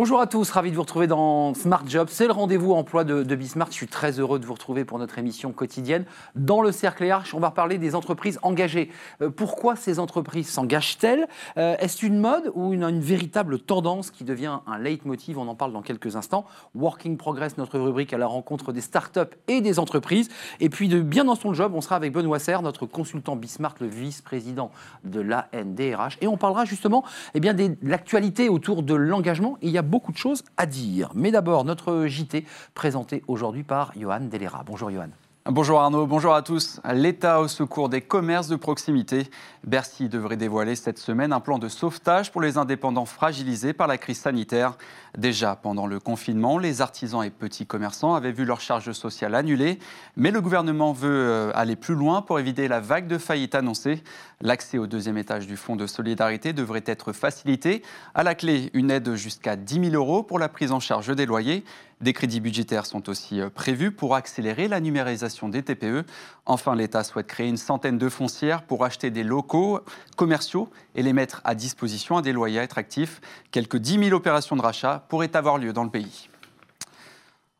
Bonjour à tous, ravi de vous retrouver dans Smart Job. C'est le rendez-vous emploi de, de Bismart. Je suis très heureux de vous retrouver pour notre émission quotidienne. Dans le Cercle et on va reparler des entreprises engagées. Euh, pourquoi ces entreprises s'engagent-elles? Euh, Est-ce une mode ou une, véritable tendance qui devient un leitmotiv? On en parle dans quelques instants. Working Progress, notre rubrique à la rencontre des startups et des entreprises. Et puis, de bien dans son job, on sera avec Benoît Serre, notre consultant Bismart, le vice-président de l'ANDRH. Et on parlera justement eh bien, de l'actualité autour de l'engagement. Il y a beaucoup de choses à dire. Mais d'abord, notre JT présenté aujourd'hui par Johan Delera. Bonjour Johan. Bonjour Arnaud, bonjour à tous. L'État au secours des commerces de proximité. Bercy devrait dévoiler cette semaine un plan de sauvetage pour les indépendants fragilisés par la crise sanitaire. Déjà pendant le confinement, les artisans et petits commerçants avaient vu leur charge sociale annulée, mais le gouvernement veut euh, aller plus loin pour éviter la vague de faillite annoncée. L'accès au deuxième étage du fonds de solidarité devrait être facilité. À la clé, une aide jusqu'à 10 000 euros pour la prise en charge des loyers. Des crédits budgétaires sont aussi euh, prévus pour accélérer la numérisation des TPE. Enfin, l'État souhaite créer une centaine de foncières pour acheter des locaux commerciaux et les mettre à disposition à des loyers attractifs. Quelques 10 000 opérations de rachat pourraient avoir lieu dans le pays.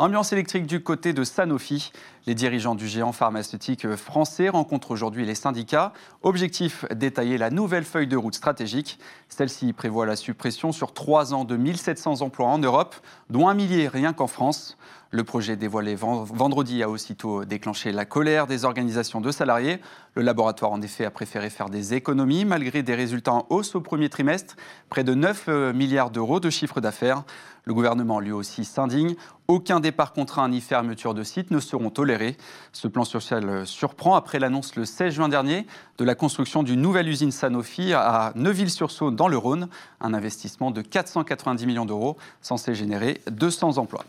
Ambiance électrique du côté de Sanofi. Les dirigeants du géant pharmaceutique français rencontrent aujourd'hui les syndicats. Objectif détailler la nouvelle feuille de route stratégique. Celle-ci prévoit la suppression sur trois ans de 1700 emplois en Europe, dont un millier rien qu'en France. Le projet dévoilé vendredi a aussitôt déclenché la colère des organisations de salariés. Le laboratoire, en effet, a préféré faire des économies malgré des résultats en hausse au premier trimestre, près de 9 euh, milliards d'euros de chiffre d'affaires. Le gouvernement, lui aussi, s'indigne. Aucun départ contraint ni fermeture de site ne seront tolérés. Ce plan social euh, surprend après l'annonce le 16 juin dernier de la construction d'une nouvelle usine Sanofi à Neuville-sur-Saône dans le Rhône, un investissement de 490 millions d'euros censé générer 200 emplois.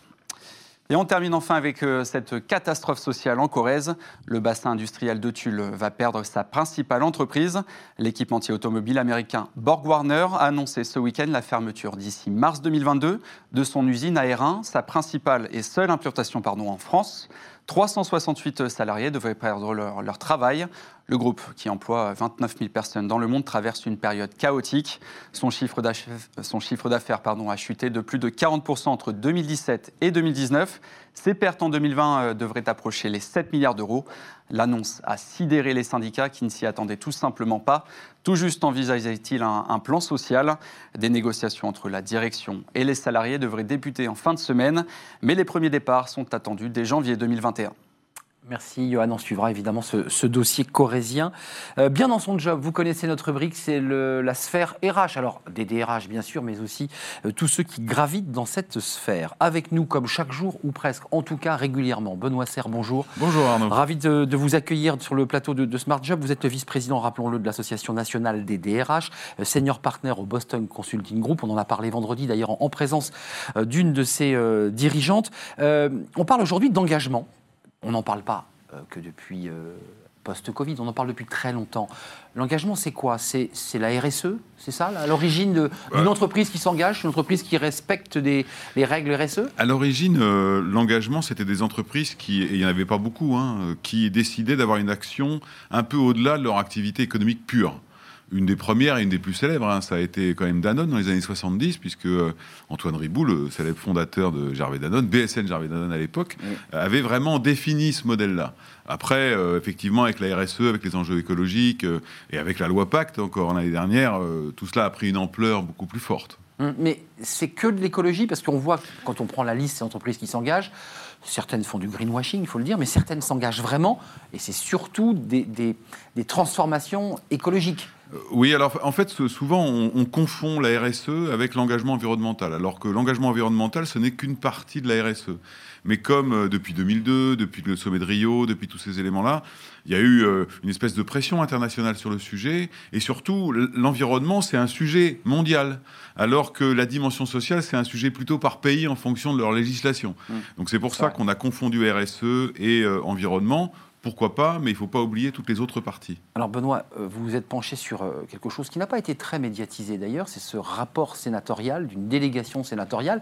Et on termine enfin avec euh, cette catastrophe sociale en Corrèze. Le bassin industriel de Tulle va perdre sa principale entreprise. L'équipementier automobile américain Borg Warner a annoncé ce week-end la fermeture d'ici mars 2022 de son usine à Hérin, sa principale et seule implantation pardon, en France. 368 salariés devraient perdre leur, leur, travail. Le groupe, qui emploie 29 000 personnes dans le monde, traverse une période chaotique. Son chiffre d'affaires a chuté de plus de 40% entre 2017 et 2019. Ses pertes en 2020 euh, devraient approcher les 7 milliards d'euros. L'annonce a sidéré les syndicats qui ne s'y attendaient tout simplement pas. Tout juste envisageait-il un, un, plan social? Des négociations entre la direction et les salariés devraient débuter en fin de semaine, mais les premiers départs sont attendus dès janvier 2021. Merci Johan, on suivra évidemment ce, ce dossier corésien. Euh, bien dans son job, vous connaissez notre rubrique, c'est la sphère RH. Alors des DRH bien sûr, mais aussi euh, tous ceux qui gravitent dans cette sphère. Avec nous comme chaque jour ou presque, en tout cas régulièrement. Benoît Serre, bonjour. Bonjour Arnaud. Ravi de, de vous accueillir sur le plateau de, de, Smart Job. Vous êtes le vice-président, rappelons-le, de l'Association nationale des DRH, euh, senior partner au Boston Consulting Group. On en a parlé vendredi d'ailleurs en, en, présence d'une de ses dirigeantes. on parle aujourd'hui d'engagement on n'en parle pas euh, que depuis euh, post-Covid, on en parle depuis très longtemps. L'engagement, c'est quoi? C'est la RSE C'est ça, à l'origine d'une entreprise qui s'engage, une entreprise qui respecte des, les règles RSE À l'origine, euh, l'engagement, c'était des entreprises qui, et il n'y en avait pas beaucoup, hein, qui décidaient d'avoir une action un peu au-delà de leur activité économique pure une des premières et une des plus célèbres. Hein. Ça a été quand même Danone dans les années 70, puisque euh, Antoine Riboud, le célèbre fondateur de Gervais Danone, BSN Gervais Danone à l'époque, avait vraiment défini ce modèle-là. Après, euh, effectivement, avec la RSE, avec les enjeux écologiques euh, et avec la loi Pacte, encore l'année dernière, tout cela a pris une ampleur beaucoup plus forte. Hum, mais c'est que de l'écologie, parce qu'on voit, quand on prend la liste des entreprises qui s'engagent, certaines font du greenwashing, il faut le dire, mais certaines s'engagent vraiment, et c'est surtout des, des, des transformations écologiques. Oui, alors en fait, souvent on, on confond la RSE avec l'engagement environnemental, alors que l'engagement environnemental, ce n'est qu'une partie de la RSE. Mais comme euh, depuis 2002, depuis le sommet de Rio, depuis tous ces éléments-là, il y a eu euh, une espèce de pression internationale sur le sujet, et surtout l'environnement, c'est un sujet mondial, alors que la dimension sociale, c'est un sujet plutôt par pays en fonction de leur législation. Mmh. Donc c'est pour ça qu'on a confondu RSE et euh, environnement pourquoi pas, mais il ne faut pas oublier toutes les autres parties. Alors Benoît, euh, vous vous êtes penché sur euh, quelque chose qui n'a pas été très médiatisé d'ailleurs, c'est ce rapport sénatorial d'une délégation sénatoriale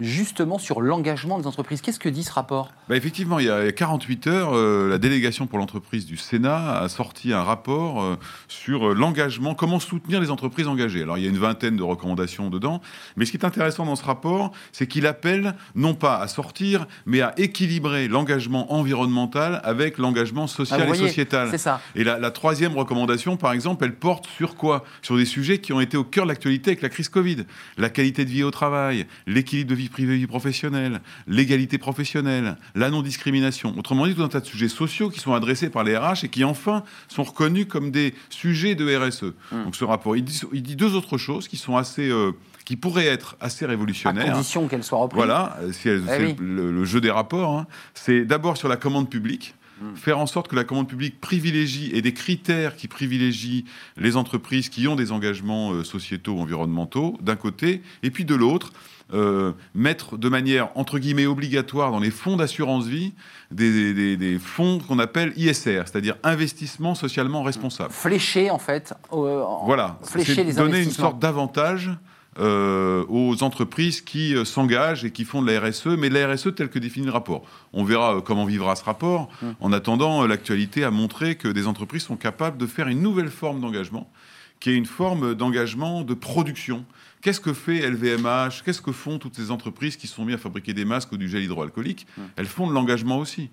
justement sur l'engagement des entreprises. Qu'est-ce que dit ce rapport? Bah, Effectivement, il y a 48 heures, euh, la délégation pour l'entreprise du Sénat a sorti un rapport euh, sur l'engagement, comment soutenir les entreprises engagées. Alors il y a une vingtaine de recommandations dedans, mais ce qui est intéressant dans ce rapport, c'est qu'il appelle non pas à sortir, mais à équilibrer l'engagement environnemental avec l'engagement social Ah, et sociétal. Ça. Et la, la troisième recommandation, par exemple, elle porte sur quoi? Sur des sujets qui ont été au cœur de l'actualité avec la crise Covid. La qualité de vie au travail, l'équilibre de vie privée et vie professionnelle, l'égalité professionnelle, la non-discrimination. Autrement dit, tout un tas de sujets sociaux qui sont adressés par les RH et qui, enfin, sont reconnus comme des sujets de RSE. Hum. Donc ce rapport, il dit, il dit deux autres choses qui sont assez... euh, qui pourraient être assez À révolutionnaires. condition qu'elle soit reprise. Voilà, Eh c'est oui. le, le jeu des rapports. hein. C'est d'abord sur la commande publique. Mm. Faire en sorte que la commande publique privilégie et des critères qui privilégient les entreprises qui ont des engagements euh, sociétaux ou environnementaux d'un côté, et puis de l'autre, euh, mettre de manière entre guillemets obligatoire dans les fonds d'assurance vie des, des- des fonds qu'on appelle ISR, c'est-à-dire investissement socialement responsable. Flécher, en fait. euh, Voilà, Flécher les donner une sorte d'avantage euh, aux entreprises qui euh, s'engagent et qui font de la RSE, mais de la RSE telle que définit le rapport. On verra euh, comment vivra ce rapport. Hum. En attendant, l'actualité a montré que des entreprises sont capables de faire une nouvelle forme d'engagement, qui est une forme d'engagement de production. Qu'est-ce que fait LVMH Qu'est-ce que font toutes ces entreprises qui se sont mis à fabriquer des masques ou du gel hydroalcoolique? Elles font de l'engagement aussi.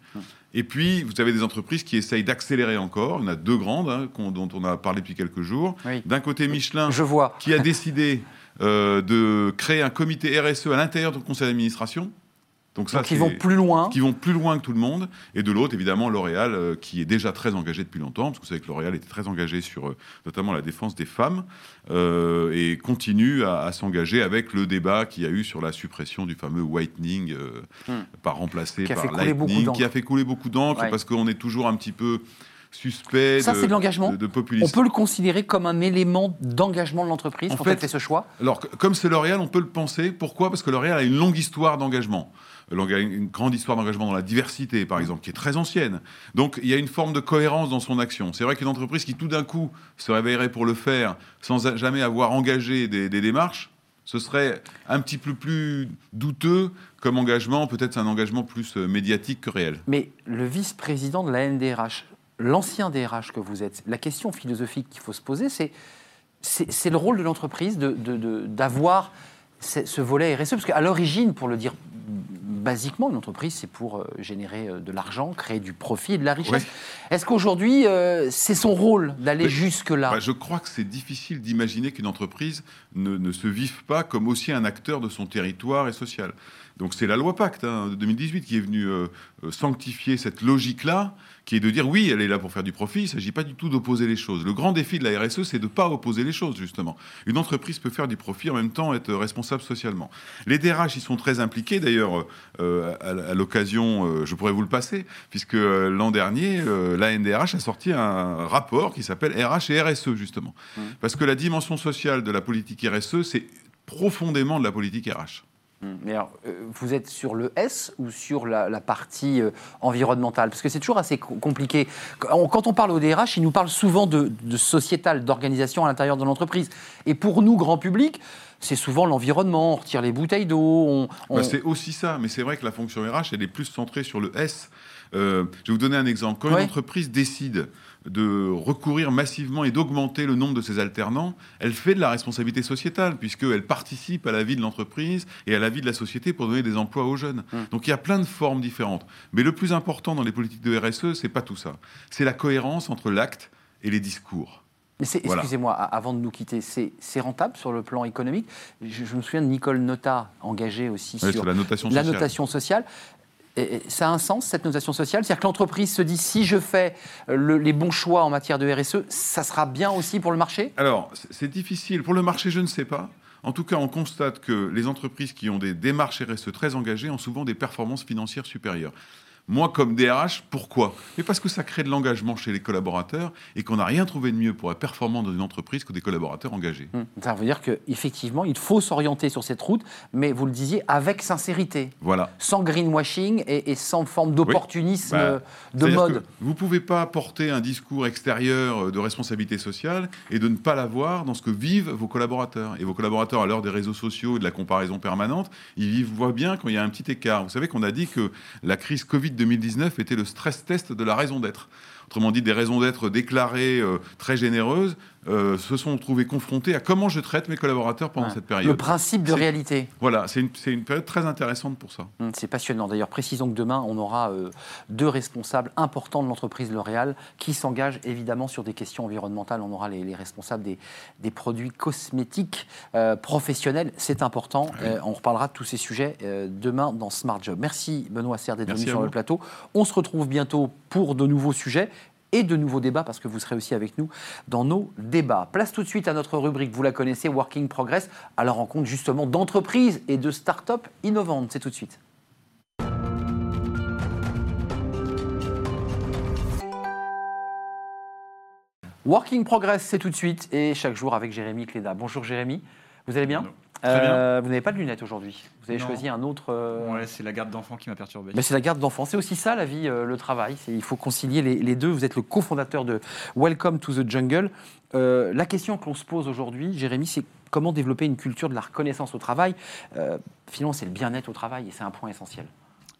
Et puis, vous avez des entreprises qui essayent d'accélérer encore. Il y en a deux grandes, hein, dont on a parlé depuis quelques jours. Oui. D'un côté, Michelin, Je vois. qui a décidé euh, de créer un comité RSE à l'intérieur du conseil d'administration. Donc ça, Donc, ils vont plus loin. qui vont plus loin que tout le monde. Et de l'autre, évidemment, L'Oréal, euh, qui est déjà très engagé depuis longtemps, parce que vous savez que L'Oréal était très engagé sur euh, notamment la défense des femmes, euh, et continue à, à s'engager avec le débat qu'il y a eu sur la suppression du fameux whitening, Hmm. par a par lightning, qui a fait couler beaucoup d'encre, Ouais. parce qu'on est toujours un petit peu suspect Ça, de, c'est de l'engagement de, de On populisme. peut le considérer comme un élément d'engagement de l'entreprise En quand fait- elle fait ce choix? Alors, comme c'est L'Oréal, on peut le penser. Pourquoi? Parce que L'Oréal a une longue histoire d'engagement. A Une grande histoire d'engagement dans la diversité, par exemple, qui est très ancienne. Donc, il y a une forme de cohérence dans son action. C'est vrai qu'une entreprise qui, tout d'un coup, se réveillerait pour le faire sans jamais avoir engagé des, des démarches, ce serait un petit peu plus douteux comme engagement. Peut-être un engagement plus euh, médiatique que réel. Mais le vice-président de la NDRH, l'ancien DRH que vous êtes, la question philosophique qu'il faut se poser, c'est c'est le rôle de l'entreprise d'avoir de, ce volet RSE. Parce qu'à l'origine, pour le dire basiquement, une entreprise, c'est pour euh, générer euh, de l'argent, créer du profit et de la richesse. Est-ce qu'aujourd'hui, euh, c'est son rôle d'aller jusque-là? Bah, je crois que c'est difficile d'imaginer qu'une entreprise ne, ne se vive pas comme aussi un acteur de son territoire et social. Donc c'est la loi Pacte hein, de 2018 qui est venue euh, euh, sanctifier cette logique-là, qui est de dire oui, elle est là pour faire du profit, il ne s'agit pas du tout d'opposer les choses. Le grand défi de la RSE, c'est de ne pas opposer les choses, justement. Une entreprise peut faire du profit en même temps être responsable socialement. Les DRH, ils sont très impliqués, d'ailleurs, euh, à, à l'occasion, euh, je pourrais vous le passer, puisque l'an dernier, la NDRH a sorti un rapport qui s'appelle RH et RSE, justement. Mmh. Parce que la dimension sociale de la politique RSE, c'est profondément de la politique RH. Hum, Mais alors, euh, vous êtes sur le S ou sur la, partie euh, environnementale? Parce que c'est toujours assez co- compliqué. Quand on, parle au DRH, il nous parle souvent de, de sociétal, d'organisation à l'intérieur de l'entreprise. Et pour nous, grand public, c'est souvent l'environnement, on retire les bouteilles d'eau. On, on- Bah, c'est aussi ça, mais c'est vrai que la fonction RH, elle est plus centrée sur le S. Euh, je vais vous donner un exemple. Quand Ouais. une entreprise décide de recourir massivement et d'augmenter le nombre de ses alternants, elle fait de la responsabilité sociétale, puisqu'elle participe à la vie de l'entreprise et à la vie de la société pour donner des emplois aux jeunes. Hum. Donc il y a plein de formes différentes. Mais le plus important dans les politiques de RSE, c'est pas tout ça. C'est la cohérence entre l'acte et les discours. Mais c'est- Voilà. excusez-moi, avant de nous quitter, c'est rentable sur le plan économique? Je, je me souviens de Nicole Nota, engagée aussi sur la notation la sociale. notation sociale. Et- et ça a un sens, cette notation sociale? C'est-à-dire que l'entreprise se dit, si je fais le- les bons choix en matière de RSE, ça sera bien aussi pour le marché? Alors, c'est- c'est difficile. Pour le marché, je ne sais pas. En tout cas, on constate que les entreprises qui ont des démarches RSE très engagées ont souvent des performances financières supérieures. Moi, comme DRH, pourquoi? Mais parce que ça crée de l'engagement chez les collaborateurs et qu'on n'a rien trouvé de mieux pour être performant dans une entreprise que des collaborateurs engagés. Hum, Ça veut dire qu'effectivement, il faut s'orienter sur cette route, mais vous le disiez, avec sincérité. Voilà. Sans greenwashing et, et sans forme d'opportunisme Bah, euh, de mode. Vous ne pouvez pas porter un discours extérieur euh, de responsabilité sociale et de ne pas l'avoir dans ce que vivent vos collaborateurs. Et vos collaborateurs, à l'heure des réseaux sociaux et de la comparaison permanente, ils voient bien quand il y a un petit écart. Vous savez qu'on a dit que la crise Covid 2019 était le stress test de la raison d'être. Autrement dit, des raisons d'être déclarées euh, très généreuses euh, se sont trouvées confrontées à comment je traite mes collaborateurs pendant Ouais. cette Le période. principe de réalité. Voilà, c'est une, période très intéressante pour ça. Hum, C'est passionnant. D'ailleurs, précisons que demain, on aura euh, deux responsables importants de l'entreprise L'Oréal qui s'engagent évidemment sur des questions environnementales. On aura les, les responsables des, des produits cosmétiques euh, professionnels. C'est important. On reparlera de tous ces sujets demain dans Smart Job. Merci Benoît Serre d'être venu sur vous. le plateau. On se retrouve bientôt pour de nouveaux sujets et de nouveaux débats parce que vous serez aussi avec nous dans nos débats. Place tout de suite à notre rubrique, vous la connaissez, Working Progress, à la rencontre justement d'entreprises et de start-up innovantes. C'est tout de suite. Working Progress, c'est tout de suite et chaque jour avec Jérémy Cléda. Bonjour Jérémy, vous allez bien? Euh, Vous n'avez pas de lunettes aujourd'hui. Vous avez Non. choisi un autre. euh, Ouais, c'est la garde d'enfant qui m'a perturbé. mais c'est la garde d'enfants. C'est aussi ça, la vie, euh, le travail. Il faut concilier les, les deux. Vous êtes le cofondateur de Welcome to the Jungle. La question que l'on se pose aujourd'hui, Jérémy, c'est comment développer une culture de la reconnaissance au travail. Finalement, c'est le bien-être au travail et c'est un point essentiel.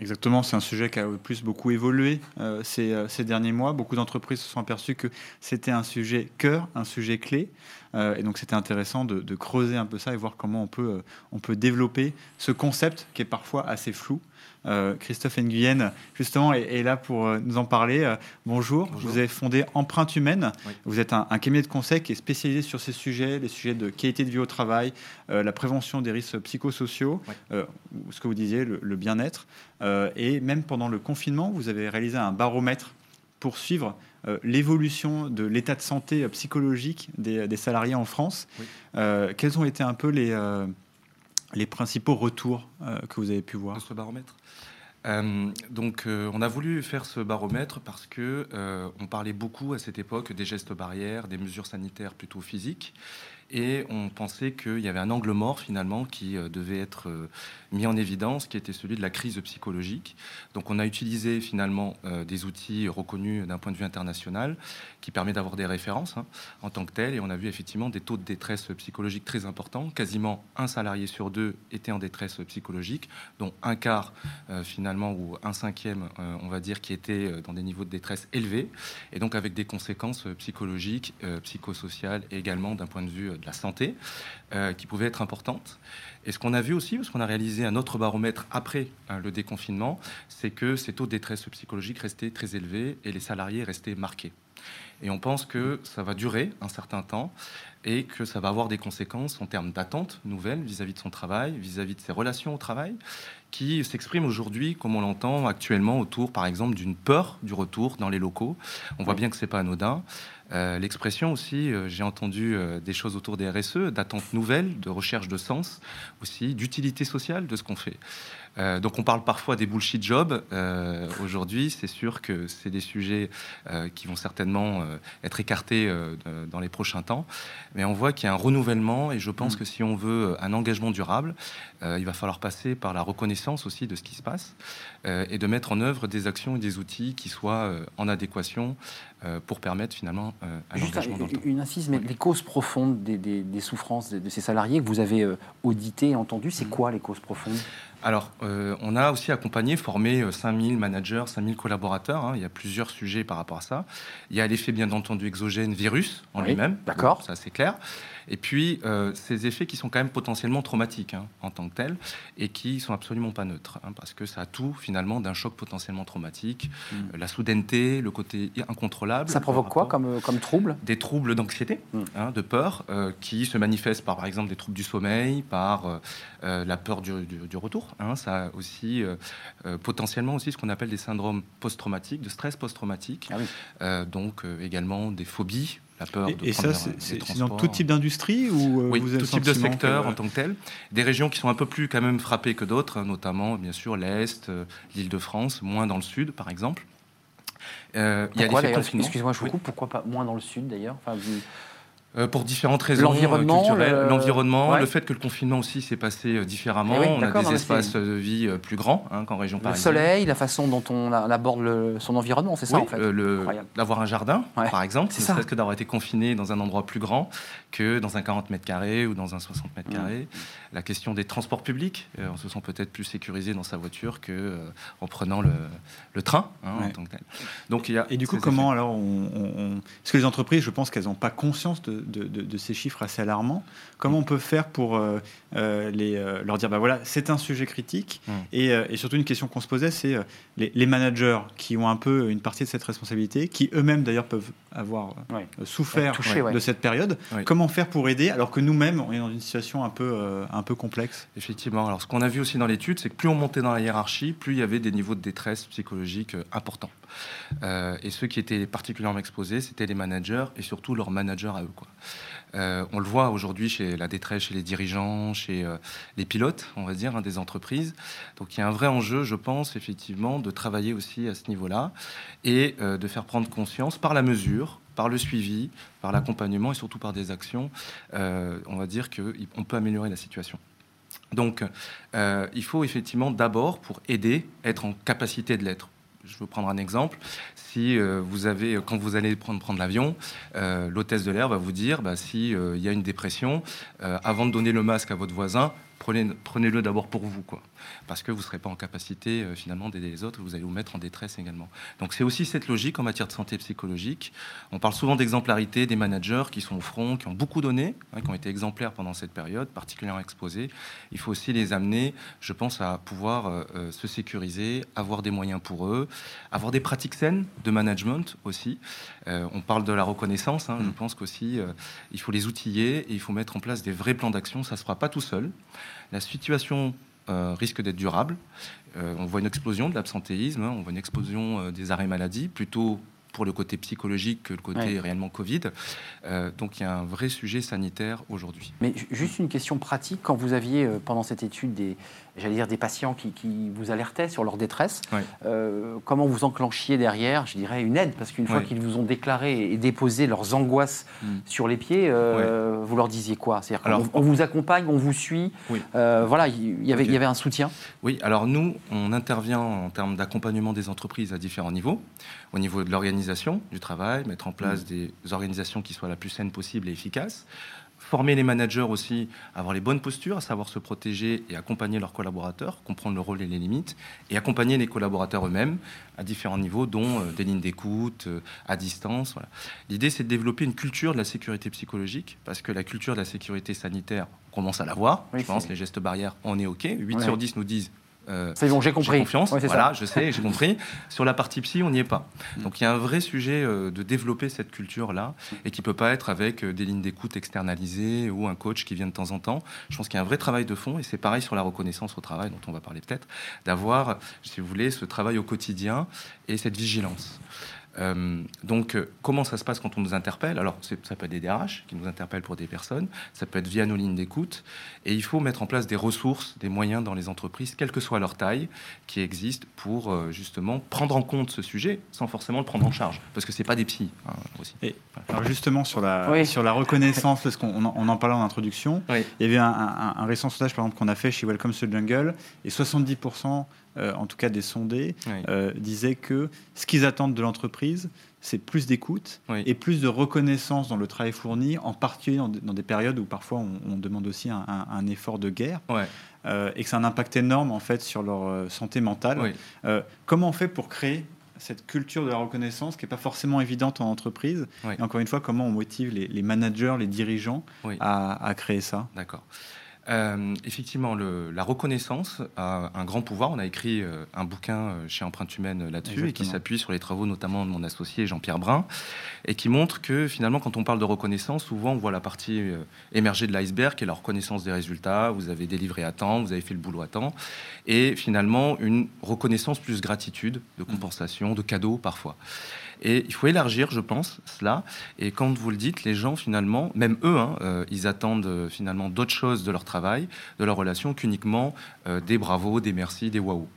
Exactement, c'est un sujet qui a plus beaucoup évolué euh, ces, euh, ces derniers mois. Beaucoup d'entreprises se sont aperçues que c'était un sujet cœur, un sujet clé. Euh, et donc c'était intéressant de, creuser un peu ça et voir comment on peut, on peut développer ce concept qui est parfois assez flou. Euh, Christophe Nguyen, justement, est, est là pour euh, nous en parler. Euh, bonjour. Bonjour. vous avez fondé Empreinte Humaine. Oui. Vous êtes un, un cabinet de conseil qui est spécialisé sur ces sujets, les sujets de qualité de vie au travail, la prévention des risques psychosociaux, Oui. ce que vous disiez, le, le bien-être. Et même pendant le confinement, vous avez réalisé un baromètre pour suivre l'évolution de l'état de santé psychologique des, des salariés en France. Oui. Quels ont été un peu les, les principaux retours euh, que vous avez pu voir de ce baromètre. Euh, donc, euh, on a voulu faire ce baromètre parce que on parlait beaucoup à cette époque des gestes barrières, des mesures sanitaires plutôt physiques, et on pensait qu'il y avait un angle mort finalement qui euh, devait être euh, mis en évidence, qui était celui de la crise psychologique. Donc, on a utilisé finalement euh, des outils reconnus d'un point de vue international, qui permet d'avoir des références hein, en tant que tel, et on a vu effectivement des taux de détresse psychologique très importants. Quasiment un salarié sur deux était en détresse psychologique, dont un quart finalement, ou un cinquième, on va dire, qui était dans des niveaux de détresse élevés, et donc avec des conséquences psychologiques, psychosociales, et également d'un point de vue de la santé, euh, qui pouvaient être importantes. Et ce qu'on a vu aussi, parce qu'on a réalisé un autre baromètre après hein, le déconfinement, c'est que ces taux de détresse psychologique restaient très élevés et les salariés restaient marqués. Et on pense que ça va durer un certain temps et que ça va avoir des conséquences en termes d'attentes nouvelles vis-à-vis de son travail, vis-à-vis de ses relations au travail, qui s'expriment aujourd'hui, comme on l'entend actuellement, autour, par exemple, d'une peur du retour dans les locaux. On voit bien que c'est pas anodin. Euh, L'expression aussi, euh, j'ai entendu euh, des choses autour des RSE, d'attentes nouvelles, de recherche de sens, aussi d'utilité sociale de ce qu'on fait. Donc on parle parfois des bullshit jobs. Aujourd'hui, c'est sûr que c'est des sujets qui vont certainement être écartés dans les prochains temps. Mais on voit qu'il y a un renouvellement et je pense Mm. que si on veut un engagement durable, il va falloir passer par la reconnaissance aussi de ce qui se passe et de mettre en œuvre des actions et des outils qui soient en adéquation pour permettre finalement euh, un Juste engagement dans le temps. une insiste, mais les causes profondes des, des- des souffrances de, de ces salariés que vous avez euh, auditées et entendues, c'est Mhm. quoi les causes profondes? Alors, euh, on a aussi accompagné, formé euh, 5000 managers, 5000 collaborateurs. hein. Il y a plusieurs sujets par rapport à ça. Il y a l'effet, bien entendu, exogène virus en Oui, lui-même. d'accord. Ça, c'est clair. Et puis, euh, ces effets qui sont quand même potentiellement traumatiques hein, en tant que tels et qui sont absolument pas neutres. hein, parce que ça a tout, finalement, d'un choc potentiellement traumatique. Mm. Euh, la soudaineté, le côté incontrôlable. Ça provoque quoi comme, euh, comme trouble? Des troubles d'anxiété, Mm. hein, de peur, euh, qui se manifestent par, par exemple, des troubles du sommeil, par la peur du, du- du retour. ça a aussi potentiellement aussi ce qu'on appelle des syndromes post-traumatiques, de stress post-traumatique. Ah oui. Donc également des phobies. La peur Et, de et prendre ça, c'est les c'est dans tout type d'industrie ou euh, Oui, vous avez tout type de secteur que- en tant que tel. Des régions qui sont un peu plus quand même frappées que d'autres, hein, notamment bien sûr l'Est, euh, l'Île-de-France, moins dans le Sud par exemple. Euh, il y a confinement. Excusez-moi, je vous Oui. coupe. Pourquoi pas moins dans le sud d'ailleurs Enfin, vous- Euh, pour différentes raisons L'environnement, euh, culturelles. le- l'environnement, Ouais. le fait que le confinement aussi s'est passé euh, différemment. Eh oui, on a des espaces c'est- de vie plus grands hein, qu'en région Le parisienne. soleil, la façon dont on, aborde le- son environnement, c'est ça Oui, en fait. euh, le- d'avoir un jardin, Ouais, par exemple, c'est ne ça. serait-ce que d'avoir été confiné dans un endroit plus grand que dans un 40 mètres carrés ou dans un 60 mètres Mmh. carrés. La question des transports publics, euh, on se sent peut-être plus sécurisé dans sa voiture que euh, en prenant le, le train hein, en tant que tel. Donc il y a Et du coup, comment effets. alors on, on- on- Parce que les entreprises, je pense qu'elles n'ont pas conscience de, de- de- de ces chiffres assez alarmants. Comment on peut faire pour euh, euh, les, euh, leur dire, bah voilà, c'est un sujet critique. Mm. Et, et surtout, une question qu'on se posait, c'est les, les managers qui ont un peu une partie de cette responsabilité, qui eux-mêmes d'ailleurs peuvent avoir souffert ouais. de cette période. Oui. Comment faire pour aider alors que nous-mêmes, on est dans une situation un peu, un peu complexe? Effectivement. Alors, ce qu'on a vu aussi dans l'étude, c'est que plus on montait dans la hiérarchie, plus il y avait des niveaux de détresse psychologique importants. Euh, et ceux qui étaient particulièrement exposés, c'était les managers et surtout leurs managers à eux. Euh, on le voit aujourd'hui chez la détresse chez les dirigeants, chez euh, les pilotes, on va dire, hein, des entreprises. Donc, il y a un vrai enjeu, je pense, effectivement, de travailler aussi à ce niveau-là et de faire prendre conscience par la mesure par le suivi, par l'accompagnement et surtout par des actions, on va dire qu'on peut améliorer la situation. Donc, il faut effectivement d'abord, pour aider, être en capacité de l'être. Je veux prendre un exemple. Si euh, vous avez, quand vous allez prendre, l'avion, euh, l'hôtesse de l'air va vous dire, bah, euh, y a une dépression, avant de donner le masque à votre voisin, prenez, prenez-le d'abord pour vous, quoi, parce que vous ne serez pas en capacité euh, finalement d'aider les autres, vous allez vous mettre en détresse également. Donc c'est aussi cette logique en matière de santé psychologique. On parle souvent d'exemplarité des managers qui sont au front, qui ont beaucoup donné, hein, qui ont été exemplaires pendant cette période, particulièrement exposés. Il faut aussi les amener, je pense, à pouvoir euh, euh, se sécuriser, avoir des moyens pour eux, avoir des pratiques saines de management aussi. Euh, on parle de la reconnaissance. hein, Je pense qu'aussi, euh, il faut les outiller et il faut mettre en place des vrais plans d'action. Ça ne se fera pas tout seul. La situation risque d'être durable. Euh, on voit une explosion de l'absentéisme, hein, on voit une explosion euh, des arrêts maladie, plutôt pour le côté psychologique que le côté Ouais. réellement Covid. Euh, donc il y a un vrai sujet sanitaire aujourd'hui. Mais ju- juste une question pratique, quand vous aviez euh, pendant cette étude des, j'allais dire des patients qui, qui vous alertaient sur leur détresse, Oui. euh, comment vous enclenchiez derrière, je dirais, une aide? Parce qu'une fois qu'ils vous ont déclaré et déposé leurs angoisses Mm. sur les pieds, euh, vous leur disiez quoi? C'est-à-dire Alors- qu'on on vous accompagne, on vous suit, euh, voilà, il y, avait, y un soutien. Oui, alors nous, on intervient en termes d'accompagnement des entreprises à différents niveaux. Au niveau de l'organisation du travail, mettre en place des organisations qui soient la plus saine possible et efficaces. Former les managers aussi, avoir les bonnes postures, à savoir se protéger et accompagner leurs collaborateurs, comprendre le rôle et les limites, et accompagner les collaborateurs eux-mêmes à différents niveaux, dont euh, des lignes d'écoute, euh, à distance. Voilà. L'idée, c'est de développer une culture de la sécurité psychologique, parce que la culture de la sécurité sanitaire, on commence à l'avoir. Oui, je pense, les gestes barrières, on est OK. 8 Ouais. sur 10 nous disent euh, C'est bon, j'ai compris. confiance. Ouais, voilà, ça. je sais, j'ai compris. Sur la partie psy, on n'y est pas. Mm. Donc il y a un vrai sujet euh, de développer cette culture-là et qui peut pas être avec euh, des lignes d'écoute externalisées ou un coach qui vient de temps en temps. Je pense qu'il y a un vrai travail de fond et c'est pareil sur la reconnaissance au travail dont on va parler peut-être, d'avoir, si vous voulez, ce travail au quotidien et cette vigilance. Euh, donc, euh, comment ça se passe quand on nous interpelle? Alors, ça peut être des DRH qui nous interpellent pour des personnes, ça peut être via nos lignes d'écoute, et il faut mettre en place des ressources, des moyens dans les entreprises, quelle que soit leur taille, qui existent pour euh, justement prendre en compte ce sujet sans forcément le prendre en charge, parce que c'est pas des psys hein, aussi. Et alors justement sur la, Oui. sur la reconnaissance, parce qu'on on en, on en parlait en introduction, Oui. il y avait un, un- un récent sondage par exemple qu'on a fait chez Welcome to the Jungle, et 70% euh, en tout cas des sondés Oui. euh, disaient que ce qu'ils attendent de l'entreprise, c'est plus d'écoute Oui. et plus de reconnaissance dans le travail fourni, en particulier dans, des- dans des périodes où parfois on, on demande aussi un, un- un effort de guerre, Ouais. euh, et que c'est un impact énorme en fait sur leur santé mentale. Oui. Comment on fait pour créer cette culture de la reconnaissance qui n'est pas forcément évidente en entreprise. Et encore une fois, comment on motive les, les managers, les dirigeants à, à créer ça? D'accord. Euh, effectivement, le- la reconnaissance a un grand pouvoir. On a écrit euh, un bouquin euh, chez Empreinte Humaine là-dessus et qui s'appuie sur les travaux notamment de mon associé Jean-Pierre Brun et qui montre que finalement, quand on parle de reconnaissance, souvent on voit la partie euh, émergée de l'iceberg qui est la reconnaissance des résultats. Vous avez délivré à temps, vous avez fait le boulot à temps et finalement une reconnaissance plus gratitude, de compensation, de cadeaux parfois. Et il faut élargir, je pense, cela. Et quand vous le dites, les gens, finalement, même eux, hein, euh, ils attendent euh, finalement d'autres choses de leur travail, de leur relation, qu'uniquement euh, des bravos, des merci, des waouh.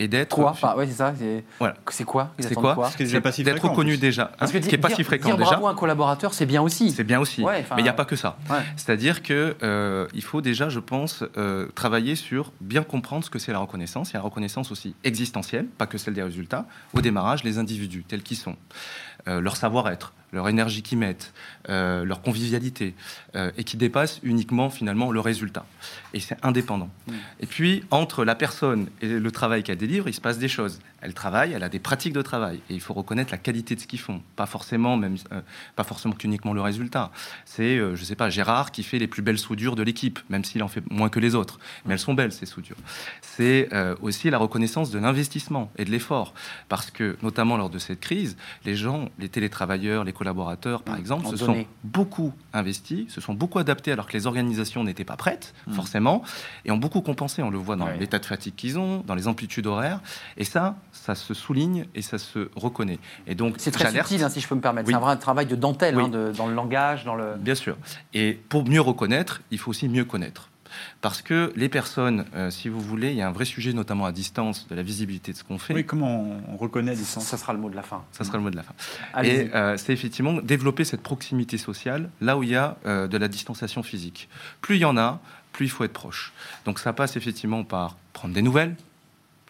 Et d'être. Quoi enfin, ouais, c'est ça. C'est Voilà. c'est quoi C'est quoi déjà pas si D'être reconnu déjà. hein, Parce que ce qui n'est pas dire- si fréquent dire déjà. bravo à un collaborateur, c'est bien aussi. C'est bien aussi. Ouais, mais il n'y a pas que ça. Ouais. C'est-à-dire que euh, il faut déjà, je pense, euh, travailler sur bien comprendre ce que c'est la reconnaissance. Il y a la reconnaissance aussi existentielle, pas que celle des résultats. Au démarrage, les individus tels qu'ils sont, euh, leur savoir-être, leur énergie qu'ils mettent, euh, leur convivialité, euh, et qui dépasse uniquement finalement le résultat. Et c'est indépendant. Mm. Et puis entre la personne et le travail qu'elle délivre, il se passe des choses. Elle travaille, elle a des pratiques de travail, et il faut reconnaître la qualité de ce qu'ils font. Pas forcément, même, euh, pas forcément qu'uniquement le résultat. C'est, euh, je sais pas, Gérard qui fait les plus belles soudures de l'équipe, même s'il en fait moins que les autres. Mais elles sont belles ces soudures. C'est euh, aussi la reconnaissance de l'investissement et de l'effort, parce que notamment lors de cette crise, les gens, les télétravailleurs, les collaborateurs, par Mmh, exemple, se donné. sont beaucoup investis, se sont beaucoup adaptés alors que les organisations n'étaient pas prêtes, Mm. forcément, et ont beaucoup compensé. On le voit dans Ouais. l'état de fatigue qu'ils ont, dans les amplitudes horaires, et ça, ça se souligne et ça se reconnaît. Et donc, C'est très subtil, hein, si je peux me permettre. Oui. C'est un vrai travail de dentelle Oui. hein, de- dans le langage, dans le. Bien sûr. Et pour mieux reconnaître, il faut aussi mieux connaître. Parce que les personnes, euh, si vous voulez, il y a un vrai sujet, notamment à distance, de la visibilité de ce qu'on fait. Oui, comment on, on reconnaît à distance ça sera le mot de la fin. Ça sera le mot de la fin. Allez-y. Et euh, c'est effectivement développer cette proximité sociale là où il y a euh, de la distanciation physique. Plus il y en a, plus il faut être proche. Donc ça passe effectivement par prendre des nouvelles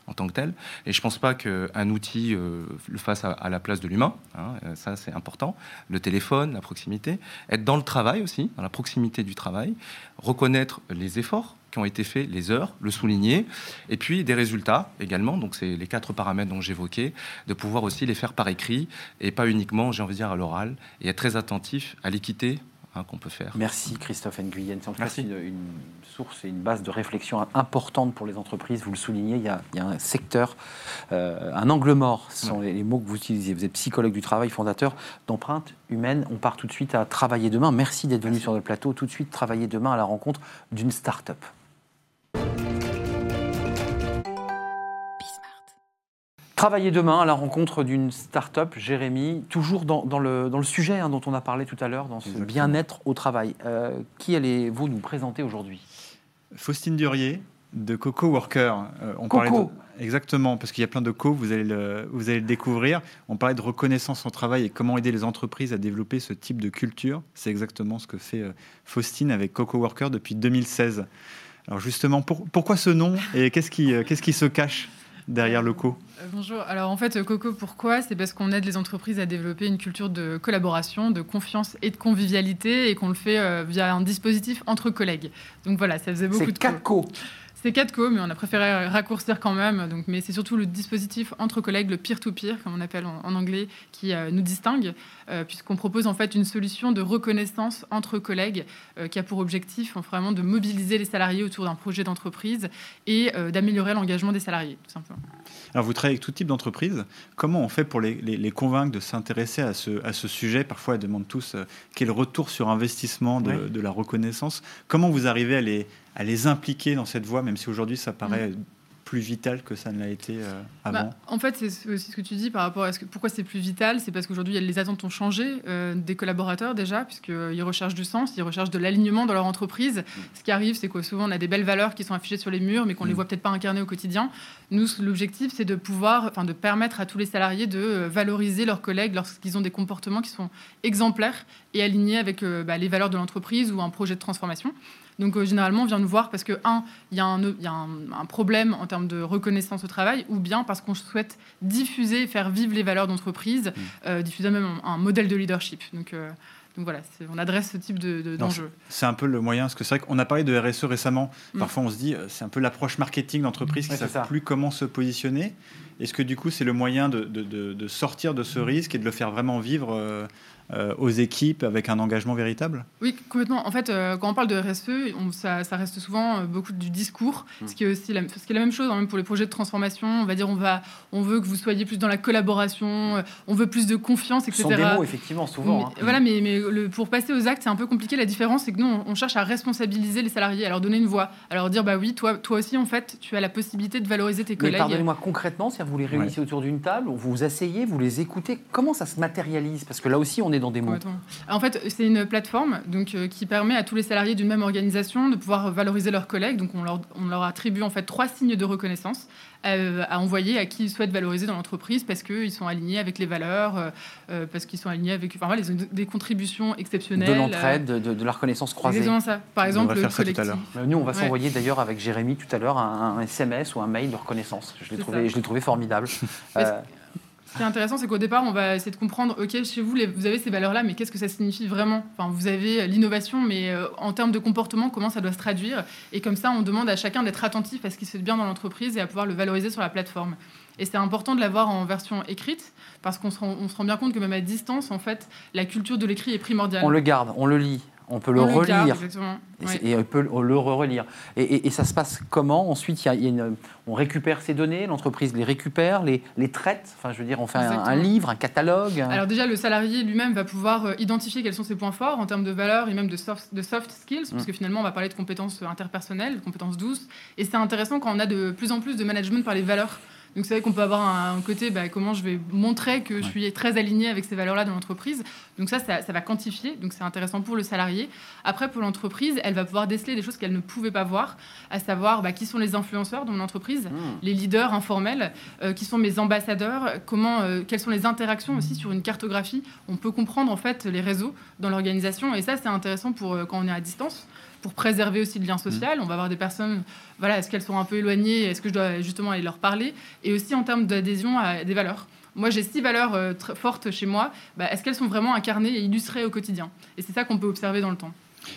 en tant que tel. Et je ne pense pas qu'un outil euh, le fasse à, la place de l'humain. hein, euh, ça, c'est important. Le téléphone, la proximité. Être dans le travail aussi, dans la proximité du travail. Reconnaître les efforts qui ont été faits, les heures, le souligner. Et puis des résultats également. Donc c'est les quatre paramètres dont j'évoquais, de pouvoir aussi les faire par écrit et pas uniquement, j'ai envie de dire, à l'oral. Et être très attentif à l'équité hein, qu'on peut faire. Merci Christophe Nguyen. C'est en tout cas une, une source et une base de réflexion importante pour les entreprises. Vous le soulignez, il y a, il y a un secteur, euh, un angle mort, ce sont les, les mots que vous utilisez. Vous êtes psychologue du travail, fondateur d'Empreinte Humaine. On part tout de suite à travailler demain. Merci d'être venu sur le plateau. Tout de suite, travailler demain à la rencontre d'une start-up. Travailler demain à la rencontre d'une start-up, Jérémy, toujours dans, dans le, dans le sujet hein, dont on a parlé tout à l'heure, dans ce bien-être au travail. Euh, qui allez-vous nous présenter aujourd'hui? Faustine Durier de Coco Worker. Euh, on Coco. parlait de- Exactement, parce qu'il y a plein de co, vous allez, le, vous allez le découvrir. On parlait de reconnaissance au travail et comment aider les entreprises à développer ce type de culture. C'est exactement ce que fait euh, Faustine avec Coco Worker depuis 2016. Alors justement, pour- pourquoi ce nom et qu'est-ce qui, qu'est-ce qui se cache? Derrière le co Euh, Bonjour. Alors en fait, euh, Coco, pourquoi? C'est parce qu'on aide les entreprises à développer une culture de collaboration, de confiance et de convivialité et qu'on le fait euh, via un dispositif entre collègues. Donc voilà, ça faisait beaucoup C'est de co. 4 co. C'est quatre co, mais on a préféré raccourcir quand même. Donc, mais c'est surtout le dispositif entre collègues, le peer-to-peer, comme on appelle en, en anglais, qui euh, nous distingue, euh, puisqu'on propose en fait une solution de reconnaissance entre collègues euh, qui a pour objectif vraiment de mobiliser les salariés autour d'un projet d'entreprise et euh, d'améliorer l'engagement des salariés, tout simplement. Alors, vous travaillez avec tout type d'entreprise. Comment on fait pour les, les- les convaincre de s'intéresser à ce, à ce sujet? Parfois, elles demandent tous euh, quel retour sur investissement de, Ouais. de la reconnaissance. Comment vous arrivez à les, à les impliquer dans cette voie, même si aujourd'hui ça paraît plus vital que ça ne l'a été euh, avant Bah, en fait, c'est ce- aussi ce que tu dis par rapport à ce que, pourquoi c'est plus vital. C'est parce qu'aujourd'hui, les attentes ont changé euh, des collaborateurs déjà, puisqu'ils recherchent du sens, ils recherchent de l'alignement dans leur entreprise. Ce qui arrive, c'est que souvent, on a des belles valeurs qui sont affichées sur les murs, mais qu'on ne les voit peut-être pas incarnées au quotidien. Nous, l'objectif, c'est de pouvoir, enfin, de permettre à tous les salariés de euh, valoriser leurs collègues lorsqu'ils ont des comportements qui sont exemplaires et alignés avec euh, bah, les valeurs de l'entreprise ou un projet de transformation. Donc euh, généralement, on vient nous voir parce que, un, il y a, un, il y a un, un problème en termes de reconnaissance au travail, ou bien parce qu'on souhaite diffuser, faire vivre les valeurs d'entreprise, euh, diffuser même un, un modèle de leadership. Donc, euh, donc voilà, on adresse ce type de- de- Non, d'enjeu. C'est un peu le moyen, parce que c'est vrai qu'on a parlé de RSE récemment. Mm. Parfois, on se dit, c'est un peu l'approche marketing d'entreprise qui Ouais, ne savent plus comment se positionner. Est-ce que du coup, c'est le moyen de, de- de- de sortir de ce risque et de le faire vraiment vivre aux équipes avec un engagement véritable Oui, complètement. En fait, euh, quand on parle de RSE, on, ça, ça, reste souvent euh, beaucoup du discours, mmh. ce, qui est aussi la, ce qui est la même chose hein, même pour les projets de transformation. On va dire on, va, on veut que vous soyez plus dans la collaboration, on veut plus de confiance, etc. Ce sont des mots, effectivement, souvent. Mais, hein. Voilà, mais, mais le, pour passer aux actes, c'est un peu compliqué. La différence, c'est que nous, on, on, cherche à responsabiliser les salariés, à leur donner une voix, à leur dire, bah oui, toi, toi aussi, en fait, tu as la possibilité de valoriser tes collègues. Pardonnez-moi concrètement, c'est-à-dire vous les réunissez ouais. autour d'une table, vous vous asseyez, vous les écoutez. Comment ça se matérialise? Parce que là aussi, on est dans des mots. En fait, c'est une plateforme donc, euh, qui permet à tous les salariés d'une même organisation de pouvoir valoriser leurs collègues. Donc, on leur, on leur attribue en fait trois signes de reconnaissance euh, à envoyer à qui ils souhaitent valoriser dans l'entreprise parce qu'ils sont alignés avec les valeurs, euh, parce qu'ils sont alignés avec enfin, voilà, les, des contributions exceptionnelles. De l'entraide, de, de, la reconnaissance croisée. Exactement ça. Par exemple. Nous, on va ouais. s'envoyer d'ailleurs avec Jérémy tout à l'heure un, un, SMS ou un mail de reconnaissance. Je l'ai trouvé, trouvé, formidable. Ce qui est intéressant, c'est qu'au départ, on va essayer de comprendre, OK, chez vous, vous avez ces valeurs-là, mais qu'est-ce que ça signifie vraiment? Enfin, Vous avez l'innovation, mais euh, en termes de comportement, comment ça doit se traduire? Et comme ça, on demande à chacun d'être attentif à ce qui se fait bien dans l'entreprise et à pouvoir le valoriser sur la plateforme. Et c'est important de l'avoir en version écrite, parce qu'on se, se rend bien compte que même à distance, en fait, la culture de l'écrit est primordiale. On le garde, on le lit. On peut le on relire. Garde, et, on peut le relire. Et, et, et, ça se passe comment Ensuite, il y a, il y a une, on récupère ces données, l'entreprise les récupère, les, les, traite. Enfin, je veux dire, on fait un, un, livre, un catalogue. Alors déjà, le salarié lui-même va pouvoir euh, identifier quels sont ses points forts en termes de valeurs et même de soft, de soft skills, mmh. parce que finalement, on va parler de compétences interpersonnelles, de compétences douces. Et c'est intéressant quand on a de plus en plus de management par les valeurs. Donc c'est vrai qu'on peut avoir un, côté, bah, comment je vais montrer que je suis très aligné avec ces valeurs-là dans l'entreprise. Donc ça, ça, ça, va quantifier, donc c'est intéressant pour le salarié. Après, pour l'entreprise, elle va pouvoir déceler des choses qu'elle ne pouvait pas voir, à savoir bah, qui sont les influenceurs dans mon entreprise, mmh. les leaders informels, euh, qui sont mes ambassadeurs, comment, euh, quelles sont les interactions aussi sur une cartographie. On peut comprendre en fait les réseaux dans l'organisation et ça, c'est intéressant pour euh, quand on est à distance pour préserver aussi le lien social. Mmh. On va avoir des personnes, voilà, est-ce qu'elles sont un peu éloignées Est-ce que je dois justement aller leur parler? Et aussi en termes d'adhésion à des valeurs. Moi, j'ai six valeurs euh, très fortes chez moi. Bah, est-ce qu'elles sont vraiment incarnées et illustrées au quotidien? Et c'est ça qu'on peut observer dans le temps.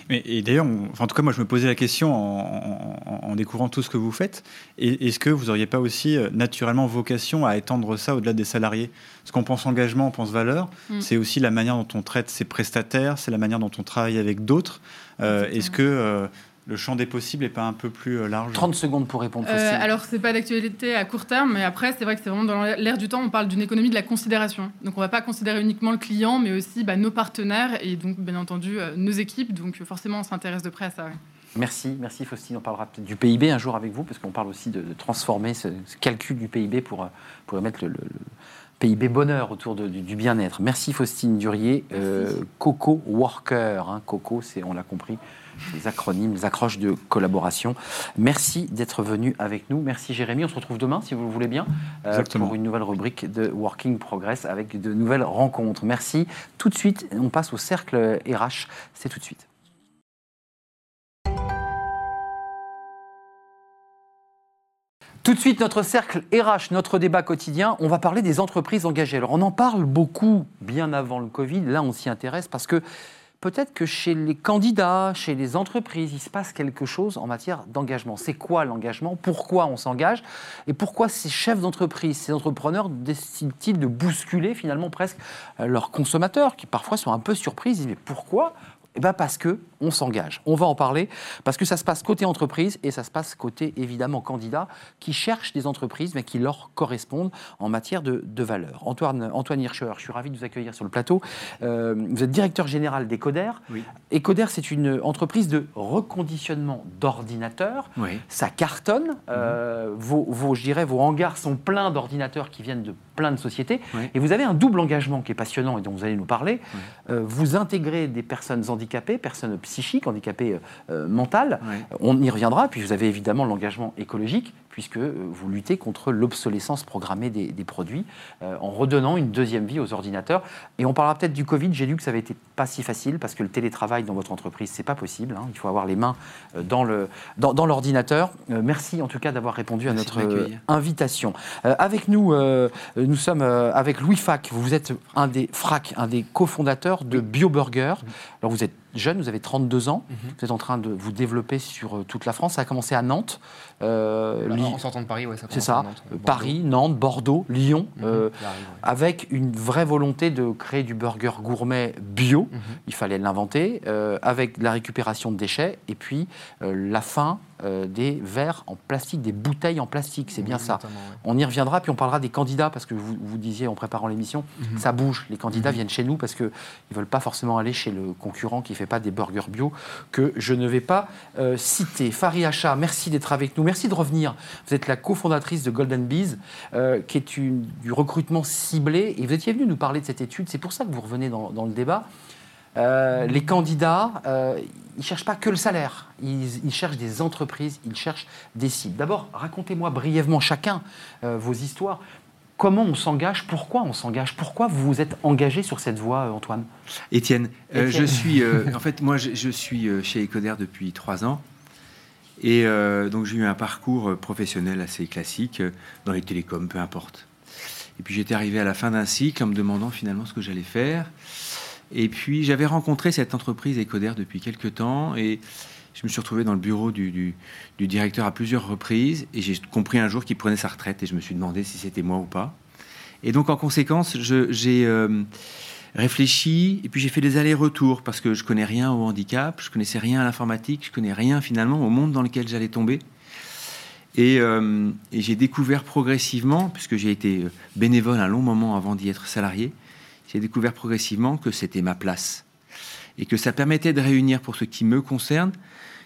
Mais, et d'ailleurs, enfin, en tout cas, moi, je me posais la question en, en, en découvrant tout ce que vous faites. Est-ce que vous n'auriez pas aussi euh, naturellement vocation à étendre ça au-delà des salariés? Parce qu'on pense engagement, on pense valeur. Mm. C'est aussi la manière dont on traite ses prestataires, c'est la manière dont on travaille avec d'autres. Euh, Est-ce que euh, le champ des possibles n'est pas un peu plus large 30 secondes pour répondre. Euh, alors, ce n'est pas d'actualité à court terme, mais après, c'est vrai que c'est vraiment dans l'air du temps, on parle d'une économie de la considération. Donc, on ne va pas considérer uniquement le client, mais aussi bah, nos partenaires et donc, bien entendu, euh, nos équipes. Donc, forcément, on s'intéresse de près à ça. Ouais. Merci, merci Faustine. On parlera peut-être du PIB un jour avec vous, parce qu'on parle aussi de, de transformer ce, ce, calcul du PIB pour, pour mettre le, le, le PIB bonheur autour de, du, du bien-être. Merci Faustine Durier. Euh, Coco Worker, hein, Coco, c'est, on l'a compris, les acronymes, les accroches de collaboration. Merci d'être venu avec nous. Merci Jérémy. On se retrouve demain, si vous le voulez bien, euh, pour une nouvelle rubrique de Working Progress avec de nouvelles rencontres. Merci. Tout de suite, on passe au cercle RH. C'est tout de suite. Tout de suite, notre cercle RH, notre débat quotidien, on va parler des entreprises engagées. Alors, on en parle beaucoup bien avant le Covid. Là, on s'y intéresse parce que peut-être que chez les candidats, chez les entreprises, il se passe quelque chose en matière d'engagement. C'est quoi l'engagement? Pourquoi on s'engage? Et pourquoi ces chefs d'entreprise, ces entrepreneurs décident-ils de bousculer finalement presque leurs consommateurs qui parfois sont un peu surpris Ils disent mais pourquoi? Eh ben parce que on s'engage. On va en parler parce que ça se passe côté entreprise et ça se passe côté évidemment candidat qui cherchent des entreprises mais qui leur correspondent en matière de, de valeur. Antoine, Antoine Hirscher, je suis ravi de vous accueillir sur le plateau. Euh, vous êtes directeur général d'Ecoder. Oui. Ecoder, c'est une entreprise de reconditionnement d'ordinateurs. Oui. Ça cartonne. Mmh. Euh, vos, vos, je dirais, vos hangars sont pleins d'ordinateurs qui viennent de plein de sociétés. Oui. Et vous avez un double engagement qui est passionnant et dont vous allez nous parler. Euh, vous intégrez des personnes handicapées, personnes psychiques, handicapées euh, mentales. On y reviendra. Puis vous avez évidemment l'engagement écologique, puisque euh, vous luttez contre l'obsolescence programmée des, des produits euh, en redonnant une deuxième vie aux ordinateurs. Et on parlera peut-être du Covid. J'ai lu que ça avait été pas si facile parce que le télétravail dans votre entreprise, c'est pas possible. Hein. Il faut avoir les mains dans le dans, dans l'ordinateur. merci en tout cas d'avoir répondu à notre invitation. avec nous nous sommes euh, avec Louis Fac. Vous êtes un des Frac, un des cofondateurs de BioBurger. Alors vous êtes jeune, vous avez 32 ans. Mm -hmm. Vous êtes en train de vous développer sur euh, toute la France. Ça a commencé à Nantes. Euh, En sortant de Paris, ouais, ça C'est commence ça, à Nantes. Paris, Nantes, Bordeaux, Lyon, Mhm. euh, Qui arrive, ouais. avec une vraie volonté de créer du burger gourmet bio. Mhm. Il fallait l'inventer, euh, avec la récupération de déchets et puis la fin euh, des verres en plastique, des bouteilles en plastique. C'est bien ça. ouais. On y reviendra, puis on parlera des candidats, parce que vous, vous disiez en préparant l'émission, Mhm. ça bouge. Les candidats viennent chez nous parce qu'ils ne veulent pas forcément aller chez le concurrent qui ne fait pas des burgers bio, que je ne vais pas euh, citer. Farid Hacha, merci d'être avec nous. Merci de revenir. Vous êtes la cofondatrice de Golden Bees, euh, qui est une- du recrutement ciblé. Et vous étiez venu nous parler de cette étude. C'est pour ça que vous revenez dans, dans le débat. Euh, les candidats, euh, ils ne cherchent pas que le salaire, ils, ils cherchent des entreprises, ils cherchent des cibles. D'abord, racontez-moi brièvement chacun euh, vos histoires. Comment on s'engage? Pourquoi on s'engage? Pourquoi vous vous êtes engagé sur cette voie, Antoine? Étienne, je suis, en fait, moi, je, je suis chez Ecoder depuis trois ans. Et donc, j'ai eu un parcours professionnel assez classique dans les télécoms, peu importe. Et puis, j'étais arrivé à la fin d'un cycle en me demandant finalement ce que j'allais faire. Et puis, j'avais rencontré cette entreprise Ecoder depuis quelques temps et je me suis retrouvé dans le bureau du, directeur à plusieurs reprises et j'ai compris un jour qu'il prenait sa retraite et je me suis demandé si c'était moi ou pas. Et donc, en conséquence, j'ai euh, réfléchi et puis j'ai fait des allers-retours parce que je connais rien au handicap, je connaissais rien à l'informatique, je connais rien finalement au monde dans lequel j'allais tomber. Et, euh, et j'ai découvert progressivement, puisque j'ai été bénévole un long moment avant d'y être salarié, j'ai découvert progressivement que c'était ma place et que ça permettait de réunir, pour ce qui me concerne,